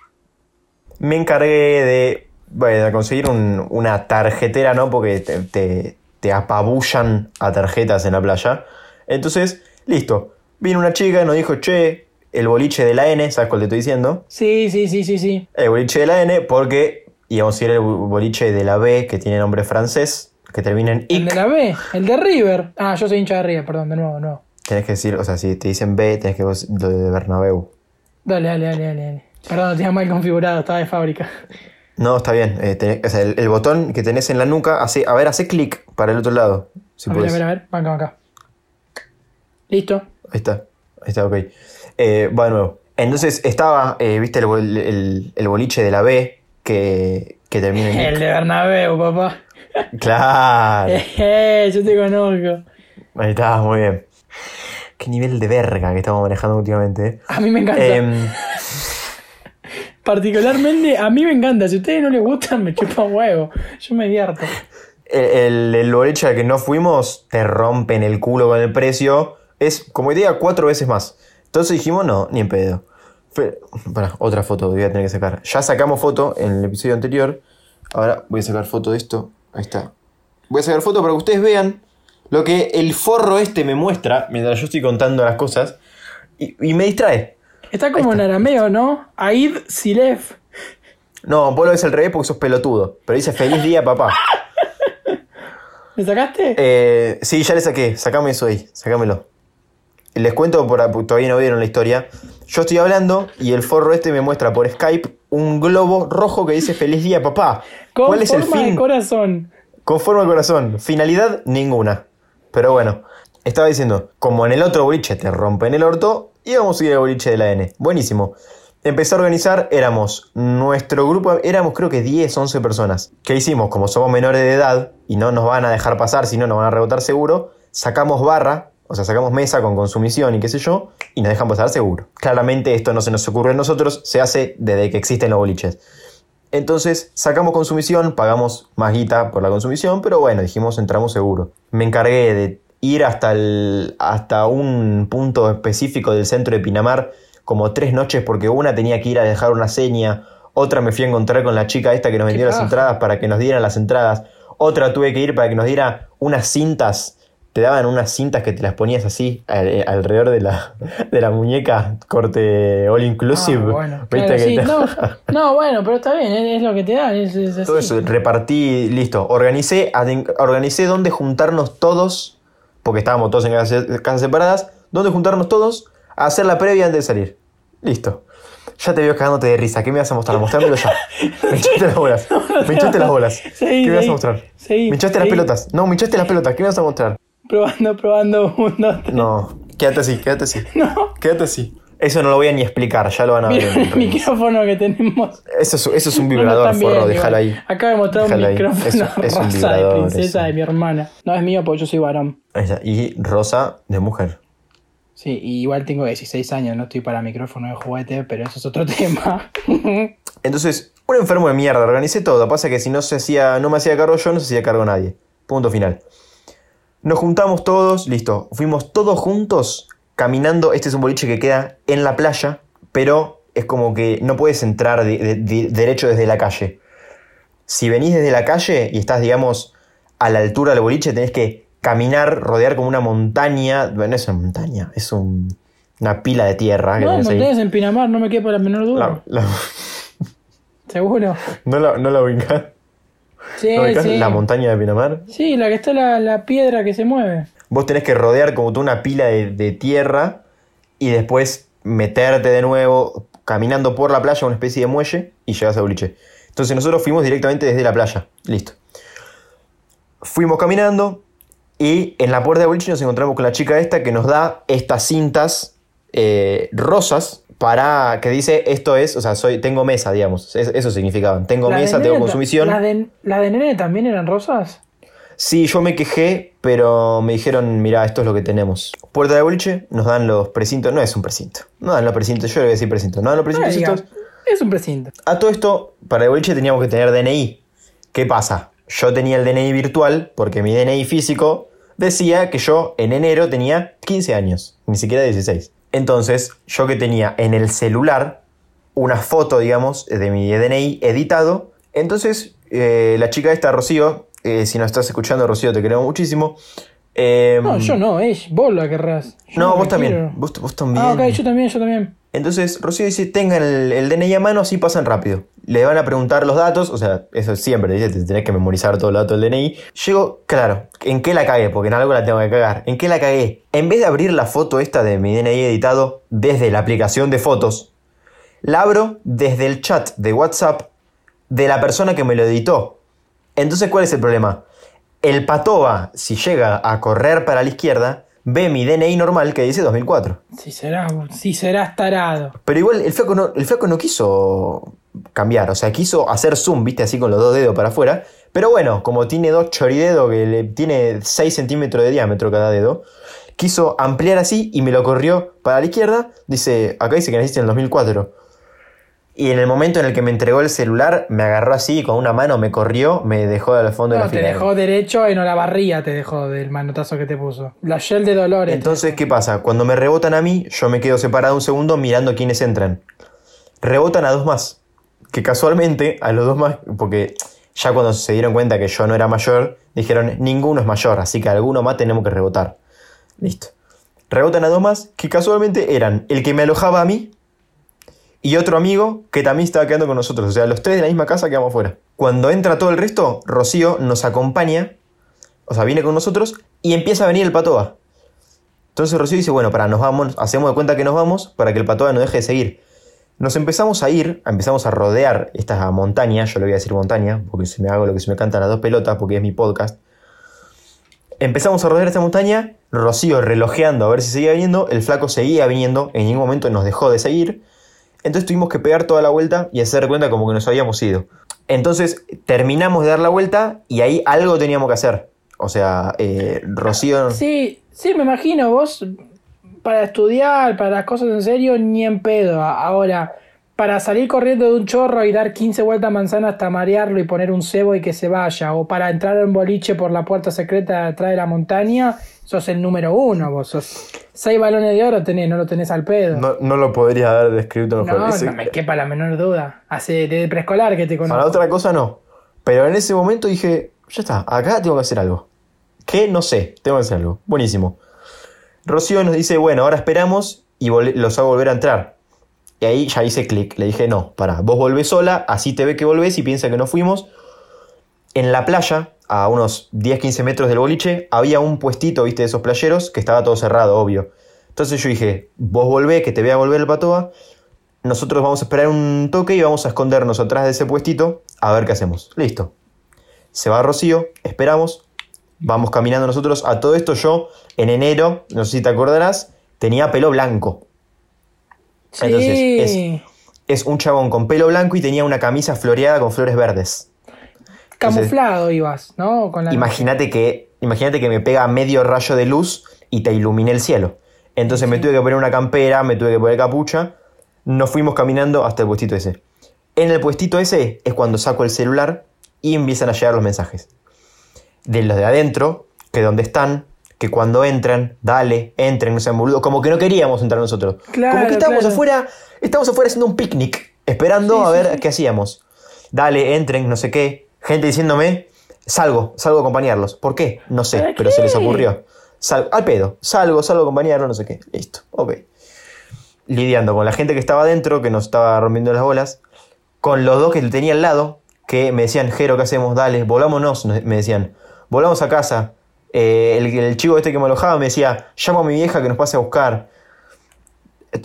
Me encargué de, bueno, conseguir un- una tarjetera, ¿no? Porque te, te- te apabullan a tarjetas en la playa. Entonces, listo. Vino una chica y nos dijo, che, el boliche de la N, ¿sabes cuál te estoy diciendo? Sí, sí, sí, sí, sí. El boliche de la N, porque íbamos a ir al boliche de la B, que tiene nombre francés, que termina en El IC. de la B, el de River. Ah, yo soy hincha de River, perdón, de nuevo, no. Tenés que decir, o sea, si te dicen B, tenés que decir lo de Bernabéu. Dale, dale, dale, dale. dale. Perdón, lo tenía mal configurado, estaba de fábrica. No, está bien. eh, tenés- o sea, el, el botón que tenés en la nuca, hace, a ver, hace clic para el otro lado. Si a ver, a ver, a ver, acá, acá. Listo. Ahí está, ahí está, ok. Eh, va de nuevo. Entonces estaba, eh, viste, el, bol- el- el boliche de la B que, que termina en... El de Bernabéu, papá. Claro, Eh, yo te conozco. ahí está, muy bien. Qué nivel de verga que estamos manejando últimamente. eh. A mí me encanta. Em, Particularmente, a mí me encanta. Si a ustedes no les gustan, me chupa huevo. Yo me divierto. el, el boliche al que no fuimos te rompen el culo con el precio. Es, como idea, cuatro veces más. Entonces dijimos, no, ni en pedo. Fue- Pará, otra foto que voy a tener que sacar. Ya sacamos foto en el episodio anterior. Ahora voy a sacar foto de esto. Ahí está. Voy a sacar foto para que ustedes vean lo que el forro este me muestra mientras yo estoy contando las cosas. Y, y me distrae. Está como en arameo, ¿no? Aid Silef. No, vos lo ves al revés porque sos pelotudo. Pero dice feliz día, papá. ¿Me sacaste? Eh, sí, ya le saqué. Sacame eso ahí. Sacámelo. Les cuento, por, todavía no vieron la historia. Yo estoy hablando y el forro este me muestra por Skype un globo rojo que dice Feliz día, papá. Con ¿Cuál es el forma de fin? corazón. Con forma de corazón. Finalidad, ninguna. Pero bueno, estaba diciendo, como en el otro boliche te rompen el orto, íbamos a ir al boliche de la N. Buenísimo. Empecé a organizar, éramos, nuestro grupo, éramos creo que 10, 11 personas. ¿Qué hicimos? Como somos menores de edad y no nos van a dejar pasar, si no nos van a rebotar seguro, sacamos barra, o sea, sacamos mesa con consumición y qué sé yo, y nos dejan pasar seguro. Claramente esto no se nos ocurre a nosotros, se hace desde que existen los boliches. Entonces sacamos consumición, pagamos más guita por la consumición, pero bueno, dijimos entramos seguro. Me encargué de ir hasta, el, hasta un punto específico del centro de Pinamar como tres noches porque una tenía que ir a dejar una seña, otra me fui a encontrar con la chica esta que nos vendió las entradas para que nos dieran las entradas, otra tuve que ir para que nos diera unas cintas. Te daban unas cintas que te las ponías así al- alrededor de la, de la muñeca, corte all inclusive. Ah, bueno, ¿Viste claro, que sí, te- no, no, bueno, pero está bien, es, es lo que te dan, es, es así. Todo eso, repartí, listo. Organicé, organicé dónde juntarnos todos, porque estábamos todos en casas, casas separadas, dónde juntarnos todos a hacer la previa antes de salir. Listo. Ya te veo cagándote de risa. ¿Qué me vas a mostrar? Mostrámelo ya. Me echaste las bolas. Me echaste las bolas. ¿Qué me vas a mostrar? Me echaste las pelotas. No, me echaste las pelotas. ¿Qué me vas a mostrar? Probando, probando, un, dos, tres. No. Quédate así, quédate así. No. Quédate así. Eso no lo voy a ni explicar, ya lo van a ver. Mira el micrófono que tenemos. Eso es, eso es un No, no vibrador, están bien, forro, déjalo ahí. Acaba de mostrar un micrófono Es- es un rosa de vibrador, princesa eso. de mi hermana. No es mío porque yo soy varón. Y rosa de mujer. Sí, y igual tengo 16 años, no estoy para micrófono de juguete, pero eso es otro tema. Entonces, un enfermo de mierda, organicé todo. Pasa que si no se hacía, no me hacía cargo yo, no se hacía cargo nadie. Punto final. Nos juntamos todos, listo. Fuimos todos juntos caminando. Este es un boliche que queda en la playa, pero es como que no puedes entrar de- de- de- derecho desde la calle. Si venís desde la calle y estás, digamos, a la altura del boliche, tenés que caminar, rodear como una montaña. Bueno, no es una montaña, es un- una pila de tierra. no, montañas en Pinamar, no me quepa la menor duda. La- la- ¿Seguro? no la, no la ubicás. Sí, ¿No ubicás sí. la montaña de Pinamar? Sí, la que está la, la piedra que se mueve. Vos tenés que rodear como toda una pila de, de tierra y después meterte de nuevo caminando por la playa, una especie de muelle, y llegas a boliche. Entonces nosotros fuimos directamente desde la playa. Listo. Fuimos caminando y en la puerta de boliche nos encontramos con la chica esta que nos da estas cintas eh, rosas para que dice esto es, o sea, soy, tengo mesa, digamos. Es- eso significaban. Tengo ¿Las de mesa, tengo consumición. ¿Las de, las de nene también eran rosas? Sí, yo me quejé, pero me dijeron, mira, esto es lo que tenemos. Puerta de boliche, nos dan los precintos, no es un precinto, no dan los precintos, yo le voy a decir precinto, no dan los precintos. estos. es un precinto. A todo esto, para el boliche teníamos que tener DNI. ¿Qué pasa? Yo tenía el DNI virtual porque mi DNI físico decía que yo en enero tenía 15 años, ni siquiera 16. Entonces, yo que tenía en el celular una foto, digamos, de mi DNI editado, entonces eh, la chica esta, Rocío, eh, si nos estás escuchando, Rocío, te queremos muchísimo. eh, No, yo no, es vos la querrás. Yo No, vos también. vos también. Ah, ok, yo también, yo también. Entonces Rocío dice, tengan el, el DNI a mano, así pasan rápido. Le van a preguntar los datos, o sea, eso siempre, dice, te tenés que memorizar todos los datos del DNI. Llego, claro, ¿en qué la cagué? Porque en algo la tengo que cagar. ¿En qué la cagué? En vez de abrir la foto esta de mi DNI editado desde la aplicación de fotos, la abro desde el chat de WhatsApp de la persona que me lo editó. Entonces, ¿cuál es el problema? El patoba, si llega a correr para la izquierda, ve mi DNI normal que dice 2004. Si serás, si serás tarado. Pero igual el flaco, no, el flaco no quiso cambiar, o sea, quiso hacer zoom, viste, así con los dos dedos para afuera. Pero bueno, como tiene dos choridedos que le, tiene 6 centímetros de diámetro cada dedo, quiso ampliar así y me lo corrió para la izquierda. Dice, acá dice que naciste en el 2004. Y en el momento en el que me entregó el celular, me agarró así con una mano, me corrió, me dejó al fondo de No, la te fila. dejó derecho y no la barría te dejó del manotazo que te puso. La shell de dolores. Entonces, ¿qué pasa? Cuando me rebotan a mí, yo me quedo separado un segundo mirando quiénes entran. Rebotan a dos más. Que casualmente, a los dos más, porque ya cuando se dieron cuenta que yo no era mayor, dijeron, ninguno es mayor, así que alguno más tenemos que rebotar. Listo. Rebotan a dos más, que casualmente eran el que me alojaba a mí y otro amigo que también estaba quedando con nosotros. O sea, los tres de la misma casa quedamos fuera. Cuando entra todo el resto, Rocío nos acompaña o sea, viene con nosotros y empieza a venir el patoa. Entonces Rocío dice, bueno, para, nos vamos, hacemos de cuenta que nos vamos para que el patoa no deje de seguir. Nos empezamos a ir, empezamos a rodear esta montaña, yo le voy a decir montaña, porque se me hago lo que se me canta las dos pelotas, porque es mi podcast. Empezamos a rodear esta montaña, Rocío relojeando a ver si seguía viniendo, el flaco seguía viniendo, en ningún momento nos dejó de seguir. Entonces tuvimos que pegar toda la vuelta y hacer cuenta como que nos habíamos ido. Entonces terminamos de dar la vuelta y ahí algo teníamos que hacer. O sea, eh, Rocío... Sí, sí, me imagino, vos para estudiar, para las cosas en serio, ni en pedo. Ahora, para salir corriendo de un chorro y dar 15 vueltas a manzana hasta marearlo y poner un cebo y que se vaya, o para entrar en boliche por la puerta secreta detrás de la montaña, sos el número uno, vos sos... Seis balones de oro tenés, no lo tenés al pedo. No, no lo podría haber descrito mejor. No, Ese- no me quepa la menor duda. Hace desde preescolar que te conozco. Para otra cosa no. Pero en ese momento dije, ya está, acá tengo que hacer algo. ¿Qué? No sé, tengo que hacer algo. Buenísimo. Rocío nos dice, bueno, ahora esperamos y los hago volver a entrar. Y ahí ya hice clic. Le dije, no, para, vos volvés sola, así te ve que volvés y piensa que no fuimos. En la playa, a unos 10-15 metros del boliche, había un puestito, viste, de esos playeros, que estaba todo cerrado, obvio. Entonces yo dije, vos volvé, que te vea volver el patoa. Nosotros vamos a esperar un toque y vamos a escondernos atrás de ese puestito a ver qué hacemos. Listo. Se va Rocío, esperamos, vamos caminando nosotros. A todo esto yo, en enero, no sé si te acordarás, tenía pelo blanco. Sí. Entonces, Es un chabón con pelo blanco y tenía una camisa floreada con flores verdes. Camuflado ibas, ¿no? Imagínate que, imagínate que me pega medio rayo de luz y te iluminé el cielo. Entonces me tuve que poner una campera, me tuve que poner capucha. Nos fuimos caminando hasta el puestito ese. En el puestito ese es cuando saco el celular y empiezan a llegar los mensajes. De los de adentro, que donde están, que cuando entran, dale, entren, no sean boludos. Como que no queríamos entrar nosotros. Claro, Como que estábamos claro. afuera, estábamos afuera haciendo un picnic, esperando Sí, a ver sí. qué hacíamos. Dale, entren, no sé qué. Gente diciéndome, salgo, salgo a acompañarlos. ¿Por qué? No sé, ¿Para pero se les ocurrió. Sal- al pedo, salgo, salgo a acompañarlos, no sé qué. Listo, ok. Lidiando con la gente que estaba adentro, que nos estaba rompiendo las bolas. Con los dos que tenía al lado, que me decían, Jero, ¿qué hacemos? Dale, volámonos, me decían. Volamos a casa. Eh, el, el chico este que me alojaba me decía, llamo a mi vieja que nos pase a buscar.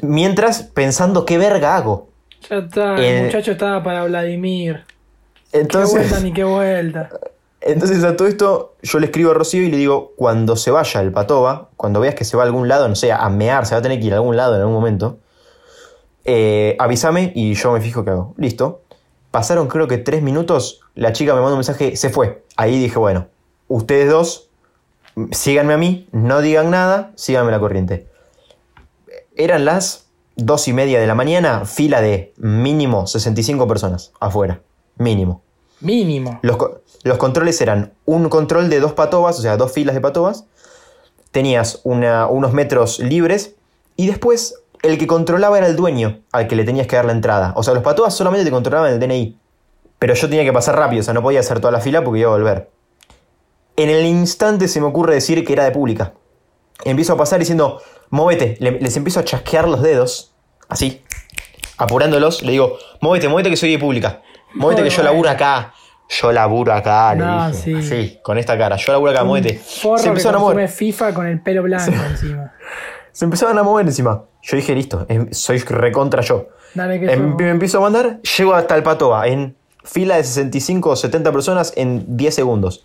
Mientras, pensando, ¿qué verga hago? Ya está, Eh, el muchacho estaba para Vladimir. Qué Entonces, vuelta ni qué vuelta. entonces a todo esto yo le escribo a Rocío y le digo, cuando se vaya el patoba, cuando veas que se va a algún lado, no sé, a mear, se va a tener que ir a algún lado en algún momento, eh, avísame y yo me fijo qué hago. Listo. Pasaron creo que tres minutos, la chica me manda un mensaje, se fue. Ahí dije, bueno, ustedes dos, síganme a mí, no digan nada, síganme la corriente. Eran las dos y media de la mañana, fila de mínimo 65 personas afuera. Mínimo. Mínimo. Los, los controles eran un control de dos patobas, o sea, dos filas de patobas. Tenías una- unos metros libres. Y después, el que controlaba era el dueño al que le tenías que dar la entrada. O sea, los patobas solamente te controlaban el DNI. Pero yo tenía que pasar rápido, o sea, no podía hacer toda la fila porque iba a volver. En el instante se me ocurre decir que era de pública. Empiezo a pasar diciendo, móvete. Le- les empiezo a chasquear los dedos, así, apurándolos. Le digo, móvete, móvete que soy de pública. Móvete que yo laburo acá. Yo laburo acá, le No, dije. sí. Así, con esta cara. Yo laburo acá, móvete. Forro Se empezaron a mover. FIFA con el pelo blanco encima. Se empezaban a mover encima. Yo dije, listo, em- soy recontra yo. Dale que Em- me empiezo a mandar, llego hasta el Patoa en fila de 65 o 70 personas en 10 segundos.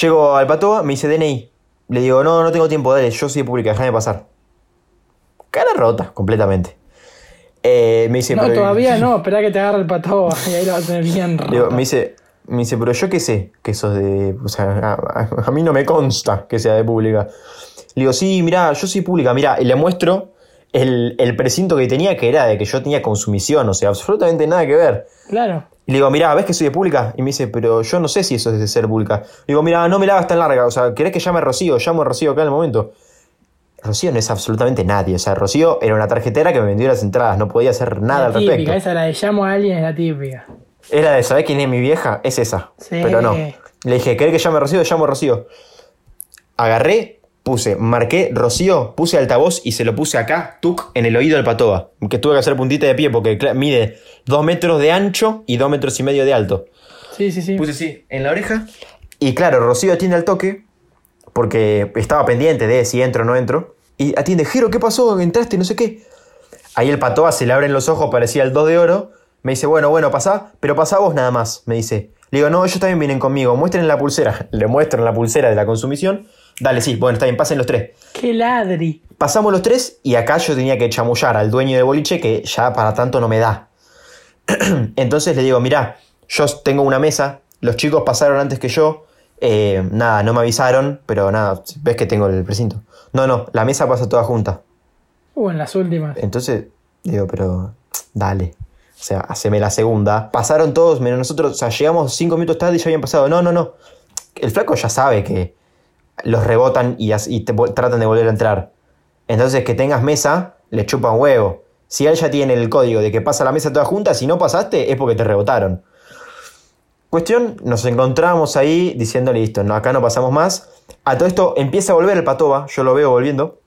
Llego al Patoa, me dice DNI. Le digo, no, no tengo tiempo, dale, yo soy de pública, déjame pasar. Cara rota, completamente. Eh, me dice, No, pero- todavía no, esperá que te agarre el pato y ahí lo vas a tener bien digo, roto. me dice, me dice, pero yo qué sé que sos de. O sea, a, a- a mí no me consta que sea de pública. Le digo, sí, mirá, yo soy pública, mirá, y le muestro el, el precinto que tenía, que era de que yo tenía consumición, o sea, absolutamente nada que ver. Claro. Y le digo, mirá, ¿ves que soy de pública? Y me dice, pero yo no sé si eso es de ser pública. Le digo, mirá, no me la hagas tan larga, o sea, ¿querés que llame a Rocío? Llamo a Rocío acá en el momento. Rocío no es absolutamente nadie, o sea, Rocío era una tarjetera que me vendió las entradas, no podía hacer nada la al típica, respecto. esa la de llamo a alguien es la típica. Era de, ¿sabés quién es mi vieja? Es esa. Sí. Pero no. Le dije, ¿querés que llame a Rocío? Llamo a Rocío. Agarré, puse, marqué Rocío, puse altavoz y se lo puse acá, tuc, en el oído del patoba. Que tuve que hacer puntita de pie porque mide dos metros de ancho y dos metros y medio de alto. Sí, sí, sí. Puse así, en la oreja Y claro, Rocío atiende al toque, porque estaba pendiente de si entro o no entro. Y atiende, Jero, ¿qué pasó? ¿Entraste? No sé qué. Ahí el patoa se le abren los ojos, parecía el 2 de oro. Me dice, bueno, bueno, pasá, pero pasá vos nada más, me dice. Le digo, no, ellos también vienen conmigo, muestren la pulsera. Le muestro la pulsera de la consumición. Dale, sí, bueno, está bien, pasen los tres. ¡Qué ladri! Pasamos los tres y acá yo tenía que chamullar al dueño de boliche que ya para tanto no me da. Entonces le digo, mirá, yo tengo una mesa, los chicos pasaron antes que yo, eh, nada, no me avisaron, pero nada, ves que tengo el precinto. No, no, la mesa pasa toda junta. Uh, en las últimas. Entonces, digo, pero dale. O sea, haceme la segunda. Pasaron todos, menos nosotros. O sea, llegamos cinco minutos tarde y ya habían pasado. No, no, no. El flaco ya sabe que los rebotan y, te tratan de volver a entrar. Entonces, que tengas mesa, le chupan huevo. Si él ya tiene el código de que pasa la mesa toda junta, si no pasaste, es porque te rebotaron. Cuestión, nos encontramos ahí diciendo, listo, no, acá no pasamos más. A todo esto empieza a volver el patoba, yo lo veo volviendo.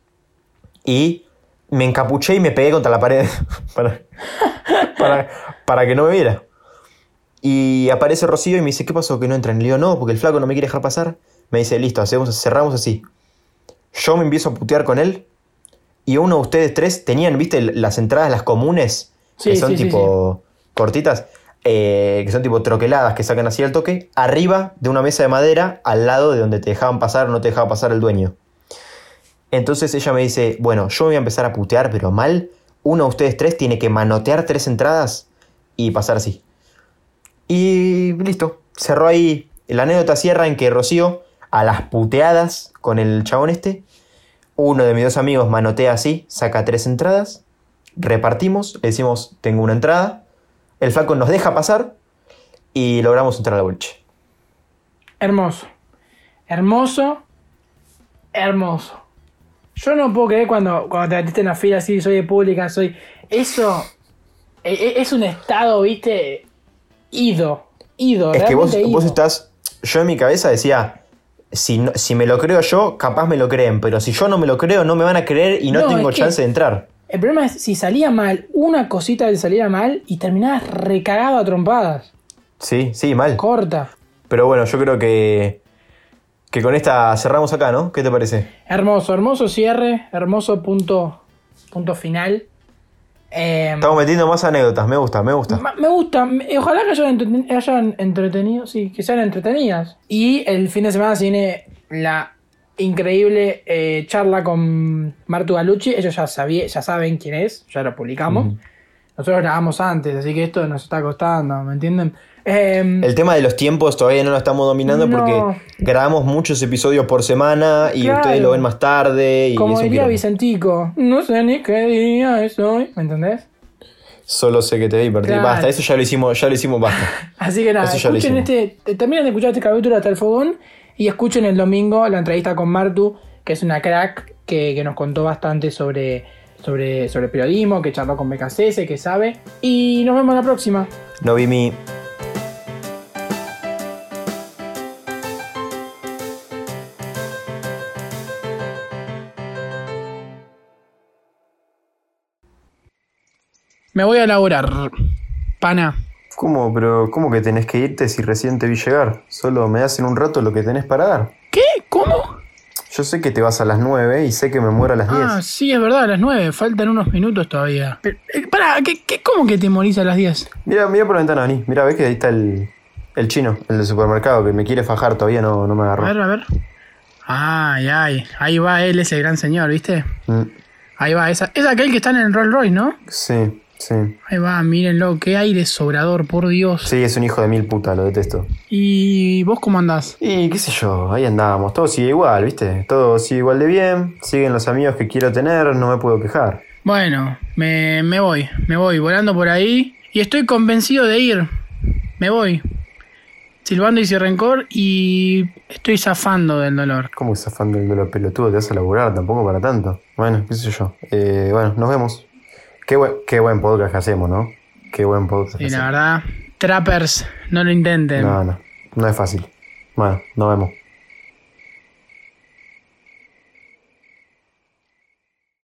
Y me encapuché y me pegué contra la pared para, para, para que no me viera. Y aparece Rocío y me dice, ¿qué pasó? Que no entran. Le digo, no, porque el flaco no me quiere dejar pasar. Me dice, listo, hacemos, cerramos así. Yo me empiezo a putear con él. Y uno de ustedes tres tenían, viste, las entradas, las comunes, que son sí, sí, tipo cortitas, eh, que son tipo troqueladas, que sacan así al toque, arriba de una mesa de madera, al lado de donde te dejaban pasar o no te dejaba pasar el dueño. Entonces ella me dice, bueno, yo me voy a empezar a putear, pero mal. Uno de ustedes tres tiene que manotear tres entradas y pasar así. Y listo. Cerró ahí. La anécdota cierra en que Rocío, a las puteadas con el chabón este, uno de mis dos amigos manotea así, saca tres entradas, repartimos, le decimos, tengo una entrada, el flaco nos deja pasar y logramos entrar al boliche. Hermoso. Hermoso. Hermoso. Yo no puedo creer cuando, cuando te metiste en la fila así, soy de pública, soy. Eso. e- e- Es un estado, viste. Ido. Ido. Es que vos, estás. Yo en mi cabeza decía. Si, no- si me lo creo yo, capaz me lo creen. Pero si yo no me lo creo, no me van a creer y no, No, tengo chance de entrar. El problema es si salía mal, una cosita que saliera mal y terminabas recagado a trompadas. Sí, sí, mal. Corta. Pero bueno, yo creo que. Que con esta cerramos acá, ¿no? ¿Qué te parece? Hermoso, hermoso cierre, hermoso punto, punto final. Eh, Estamos metiendo más anécdotas, me gusta, me gusta. me gusta, me- ojalá que hayan, entreten- hayan entretenido, sí, que sean entretenidas. Y el fin de semana se viene la increíble eh, charla con Martu Galucci. Ellos ya, sabía, ya saben quién es, ya lo publicamos. Nosotros grabamos antes, así que esto nos está costando, ¿me entienden? Eh, El tema de los tiempos todavía no lo estamos dominando No. porque grabamos muchos episodios por semana y Claro. ustedes lo ven más tarde. Y como diría. Vicentico, no sé ni qué día es hoy, ¿me entendés? Solo sé que te perdí. Claro. Basta, eso ya lo hicimos, ya lo hicimos, basta. Así que nada, escuchen este, terminen de escuchar este capítulo hasta el fogón y escuchen el domingo la entrevista con Martu, que es una crack que, que nos contó bastante sobre, sobre, sobre periodismo, que charló con BKCS, que sabe. Y nos vemos la próxima. No vi mi. Me voy a laburar, pana. ¿Cómo? Pero, ¿cómo que tenés que irte si recién te vi llegar? Solo me das en un rato lo que tenés para dar. ¿Qué? ¿Cómo? Yo sé que te vas a las 9 y sé que me muero a las 10. Ah, sí, es verdad, a las 9, faltan unos minutos todavía. Pero, eh, pará, ¿qué, qué, ¿cómo que te morís a las 10? Mira, mira por la ventana, vení. Mira, ves que ahí está el, el chino, el del supermercado, que me quiere fajar todavía, no, no me A agarró. ver, a ver. Ay, ay, ahí va él, ese gran señor, ¿viste? Mm, Ahí va, esa, es aquel que está en el Rolls Royce, ¿no? sí, sí. Ahí va, mírenlo, qué aire sobrador, por Dios. Sí, es un hijo de mil puta, lo detesto. ¿Y vos cómo andás? Y qué sé yo, ahí andamos, todo sigue igual, ¿viste? Todo sigue igual de bien, siguen los amigos que quiero tener, no me puedo quejar. Bueno, me, me voy, me voy volando por ahí y estoy convencido de ir. Me voy. Silbando y sin rencor y estoy zafando del dolor. ¿Cómo que afán del dolor pelotudo? Te vas a laburar, tampoco para tanto. Bueno, qué sé yo. Eh, bueno, nos vemos. Qué buen, qué buen podcast que hacemos, ¿no? Qué buen podcast. Y la hacemos. verdad, trappers, no lo intenten. No, no, no es fácil. Bueno, nos vemos.